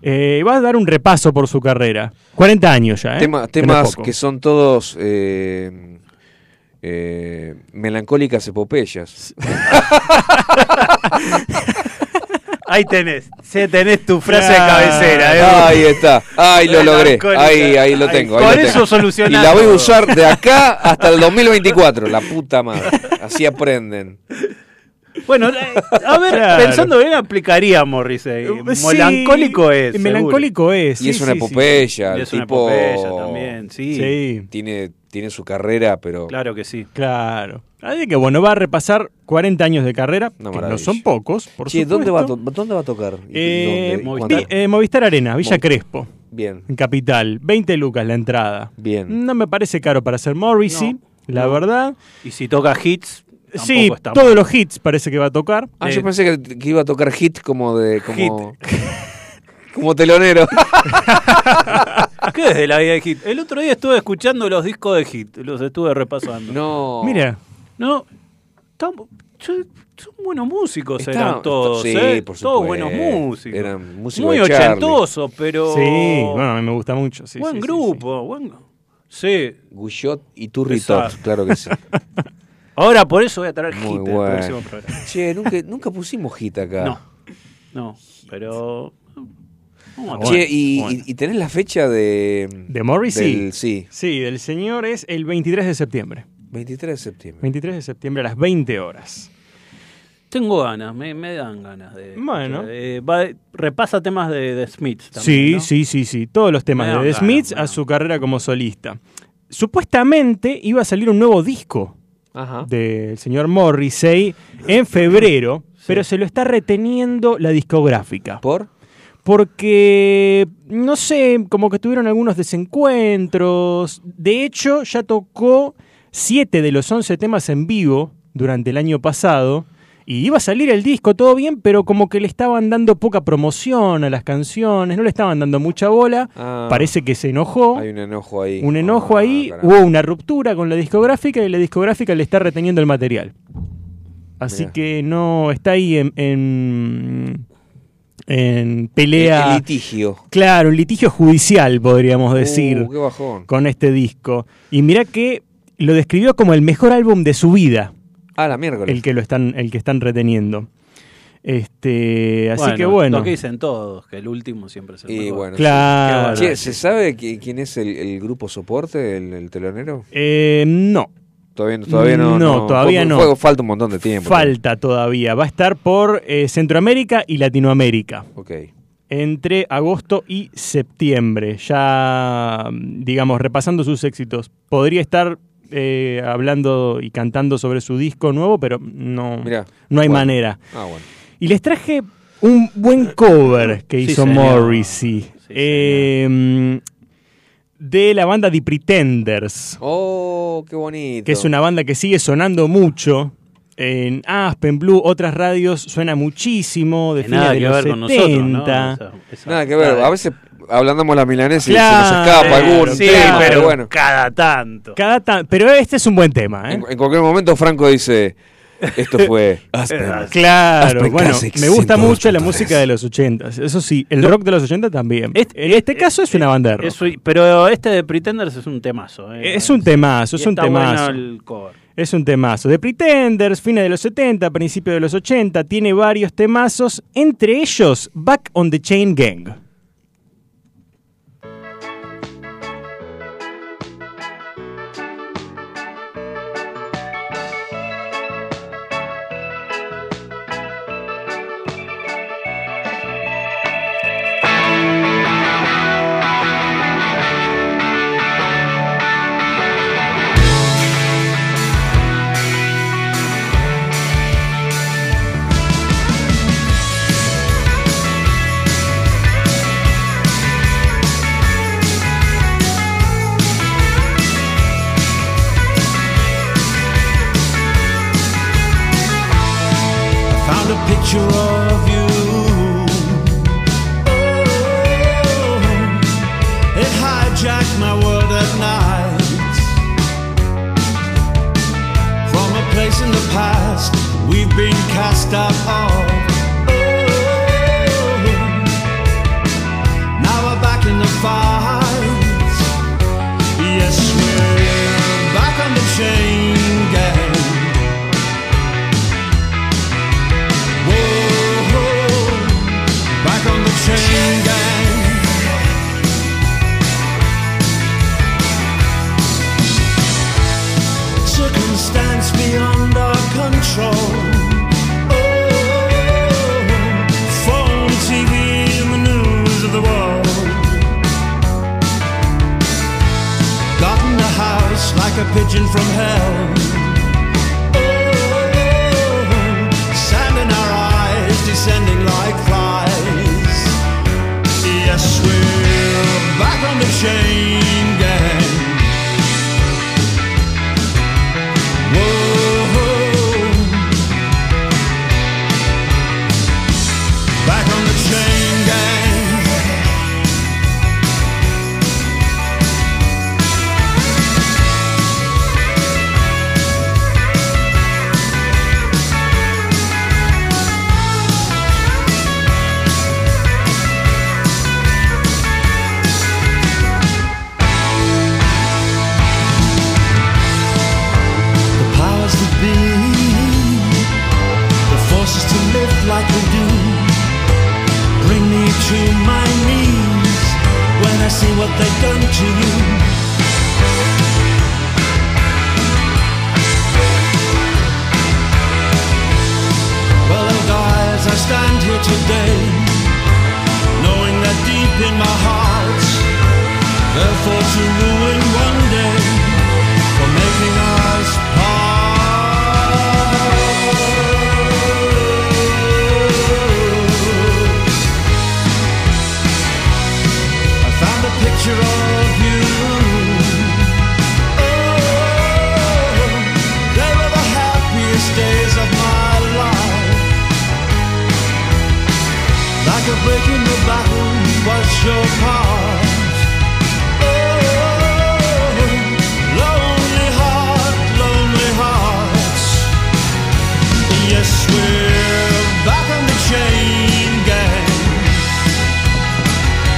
Eh, va a dar un repaso por su carrera. 40 años ya, ¿eh? Tema- temas que son todos eh, eh, melancólicas epopeyas. Ahí tenés. Sí, tenés tu frase de Claro. cabecera. ¿eh? Ahí está, ahí lo logré, ahí, ahí lo tengo. ahí con lo eso tengo. solucionás Y la voy a usar de acá hasta el 2024, la puta madre. Así aprenden. Bueno, eh, a ver, Claro. pensando bien, aplicaría Morrissey. Sí, Melancólico es. Melancólico es. Y es sí, una sí, sí. epopeya, el es una tipo epopeya también, sí. Sí, tiene, tiene su carrera, pero Claro que sí. claro. Así que bueno, va a repasar 40 años de carrera, Una que no son pocos, por Che, ¿dónde va, ¿dónde va a tocar? ¿Y Eh, dónde? ¿Y Movistar. cuándo? Vi- eh, Movistar Arena, Villa. Crespo, Bien, en Capital. 20 lucas la entrada. bien. No me parece caro para hacer Morrissey, No, la no. verdad. Y si toca hits, Sí, está todos mal. los hits parece que va a tocar. Ah, Eh, yo pensé que, que iba a tocar hit como de como Como telonero. ¿Qué es de la vida de Hit? El otro día estuve escuchando los discos de Hit, los estuve repasando. No. Mira, No, son buenos músicos Está- eran todos, sí, ¿eh? por Todos buenos músicos. Eran músicos Muy ochentosos, pero... sí, bueno, a mí me gusta mucho. sí, buen sí, sí, grupo, buen... Sí. Guyot y Turri Exacto. Top, claro que sí. Ahora por eso voy a traer Muy Hit el bueno. próximo programa. Che, nunca, nunca pusimos hit acá. No, no, pero... a Che, y, bueno. y- tenés la fecha de. ¿De Morrissey? del- sí, Sí, del señor es el 23 de septiembre. 23 de septiembre. 23 de septiembre a las 20 horas. Tengo ganas, me, me dan ganas de... Bueno. Eh, va- repasa temas de, de Smiths también, Sí, ¿no? sí, sí, sí. Todos los temas de The Smiths a su carrera como solista. Supuestamente iba a salir un nuevo disco Ajá. del señor Morrissey en febrero, pero se lo está reteniendo la discográfica. ¿Por? Porque, no sé, como que tuvieron algunos desencuentros. De hecho, ya tocó siete de los 11 temas en vivo durante el año pasado. Y iba a salir el disco, todo bien, pero como que le estaban dando poca promoción a las canciones, no le estaban dando mucha bola. Ah. Parece que se enojó. Hay un enojo ahí. Un enojo Ah, ahí, caramba. hubo una ruptura con la discográfica y la discográfica le está reteniendo el material. Así Mirá. que no, está ahí en, en, en El- pelea. el litigio. Claro, un litigio judicial, podríamos decir, Uh, qué bajón. con este disco. Y mira que lo describió como el mejor álbum de su vida, Ah, la miércoles. el que lo están, el que están reteniendo. Este, así que Lo bueno. que dicen todos, que el último siempre es el Y bueno, Claro. sí. ¿se sabe qui- quién es el, el grupo soporte, el, el telonero? Eh, no, Todavía, no- todavía no. No, todavía no. fue- falta un montón de tiempo. falta todavía. Va a estar por eh, Centroamérica y Latinoamérica. Ok. entre agosto y septiembre, ya digamos repasando sus éxitos. Podría estar eh, hablando y cantando sobre su disco nuevo, pero no, Mirá. no hay Bueno. manera. Ah, bueno. Y les traje un buen cover que Sí, hizo señor. Morrissey. Sí, eh, de la banda The Pretenders, Oh, qué bonito. que es una banda que sigue sonando mucho. En Aspen, Blue, otras radios suena muchísimo, de Que nada de que ver 70. con nosotros, ¿no? Esa- esa- Nada que ver. A veces ablandamos la milanesa y Claro, se nos escapa algún Sí, tema, pero bueno. cada tanto. Cada tan- pero este es un buen tema, ¿eh? En, en cualquier momento Franco dice, esto fue Aspen. Claro, Aspen bueno, Classics me gusta mucho la 102.3. música de los 80. Eso sí, el rock de los 80 también. en este caso es una banda de rock. Eso- pero este de Pretenders es un temazo. ¿eh? Es un temazo, Y es un está temazo. bueno el cover. Es un temazo. De Pretenders, fines de los 70, principios de los 80, tiene varios temazos, entre ellos Back on the Chain Gang.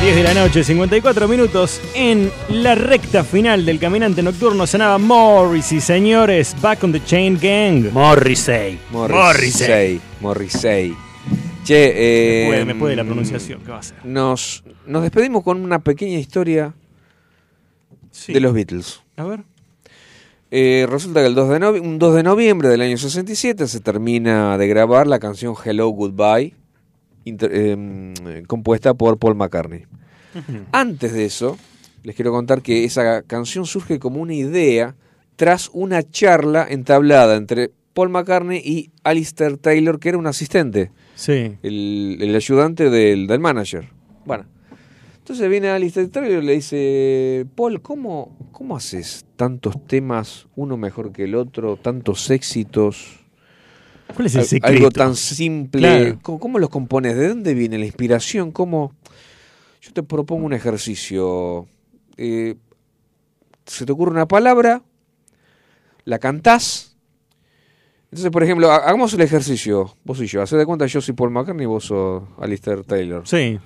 10 de la noche, 54 minutos en la recta final del Caminante Nocturno. Sonaba Morrissey, señores. Back on the Chain Gang. Morrissey. Morrissey. Morrissey. Che, eh, Me puede- me puede la pronunciación, ¿qué va a hacer? Nos, nos despedimos con una pequeña historia de los Beatles. A ver. Eh, resulta que el 2 de novi- un 2 de noviembre del año 67 se termina de grabar la canción Hello Goodbye, inter- eh, compuesta por Paul McCartney. Antes de eso, les quiero contar que esa canción surge como una idea tras una charla entablada entre Paul McCartney y Alistair Taylor, que era un asistente, Sí. el, el ayudante del, del manager. Bueno, entonces viene Alistair Taylor y le dice, Paul, ¿cómo, ¿cómo haces tantos temas, uno mejor que el otro, tantos éxitos? ¿Cuál es el secreto? Algo tan simple. Claro. ¿Cómo, cómo los compones? ¿De dónde viene la inspiración? ¿Cómo? Yo te propongo un ejercicio. Eh, se te ocurre una palabra, la cantás. Entonces, por ejemplo, ha- hagamos el ejercicio, vos y yo. Haced de cuenta, yo soy Paul McCartney y vos sos Alistair Taylor. Sí.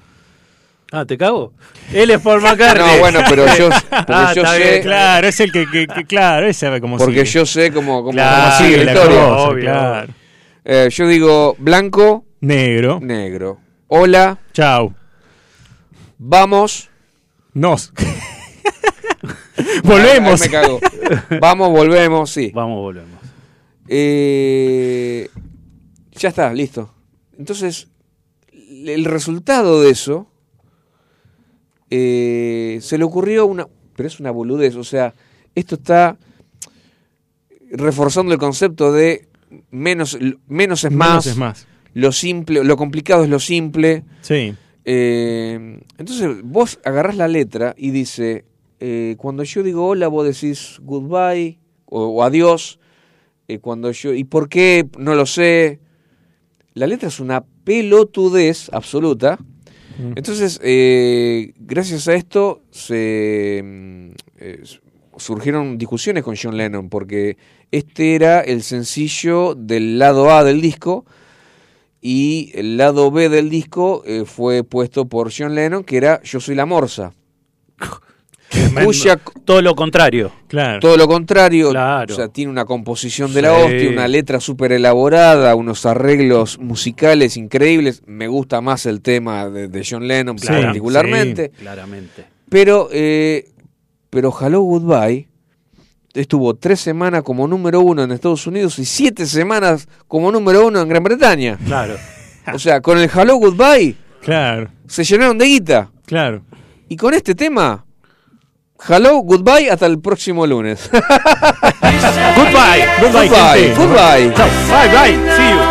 Ah, ¿te cago? Él es Paul McCartney. No, bueno, pero yo, porque Ah, yo está sé, bien. Claro, es el que, que- que- claro, él sabe cómo porque sigue. yo sé cómo, cómo, Claro, cómo sigue la la historia. cosa, Obvio. claro. Eh, yo digo blanco, Negro. negro. Hola, Chau. vamos. Nos. Volvemos. Ahí me cago. Vamos, volvemos, sí. Vamos, volvemos. Eh, ya está, listo. Entonces, el resultado de eso eh, se le ocurrió una. Pero es una boludez, o sea, esto está reforzando el concepto de menos, menos es más. Menos es más. Lo simple, lo complicado es lo simple. Sí. Eh, entonces vos agarrás la letra y dice, eh, cuando yo digo hola, vos decís goodbye o, o adiós. Eh, cuando yo ¿Y por qué? No lo sé. La letra es una pelotudez absoluta. Entonces, eh, gracias a esto se mm, eh, surgieron discusiones con John Lennon porque este era el sencillo del lado A del disco y el lado B del disco eh, fue puesto por John Lennon, que era Yo soy la morsa. Cuya, Todo lo contrario. Claro. todo lo contrario, Claro. o sea, tiene una composición de la Sí. hostia, una letra súper elaborada, unos arreglos musicales increíbles. Me gusta más el tema de, de John Lennon Sí, particularmente. Claramente. Pero, eh, pero Hello Goodbye estuvo tres semanas como número uno en Estados Unidos y siete semanas como número uno en Gran Bretaña. Claro. O sea, con el Hello Goodbye Claro. se llenaron de guita. Claro. Y con este tema, Hello Goodbye hasta el próximo lunes. Goodbye. Goodbye, Goodbye. Goodbye. Chao. Bye, bye. See. You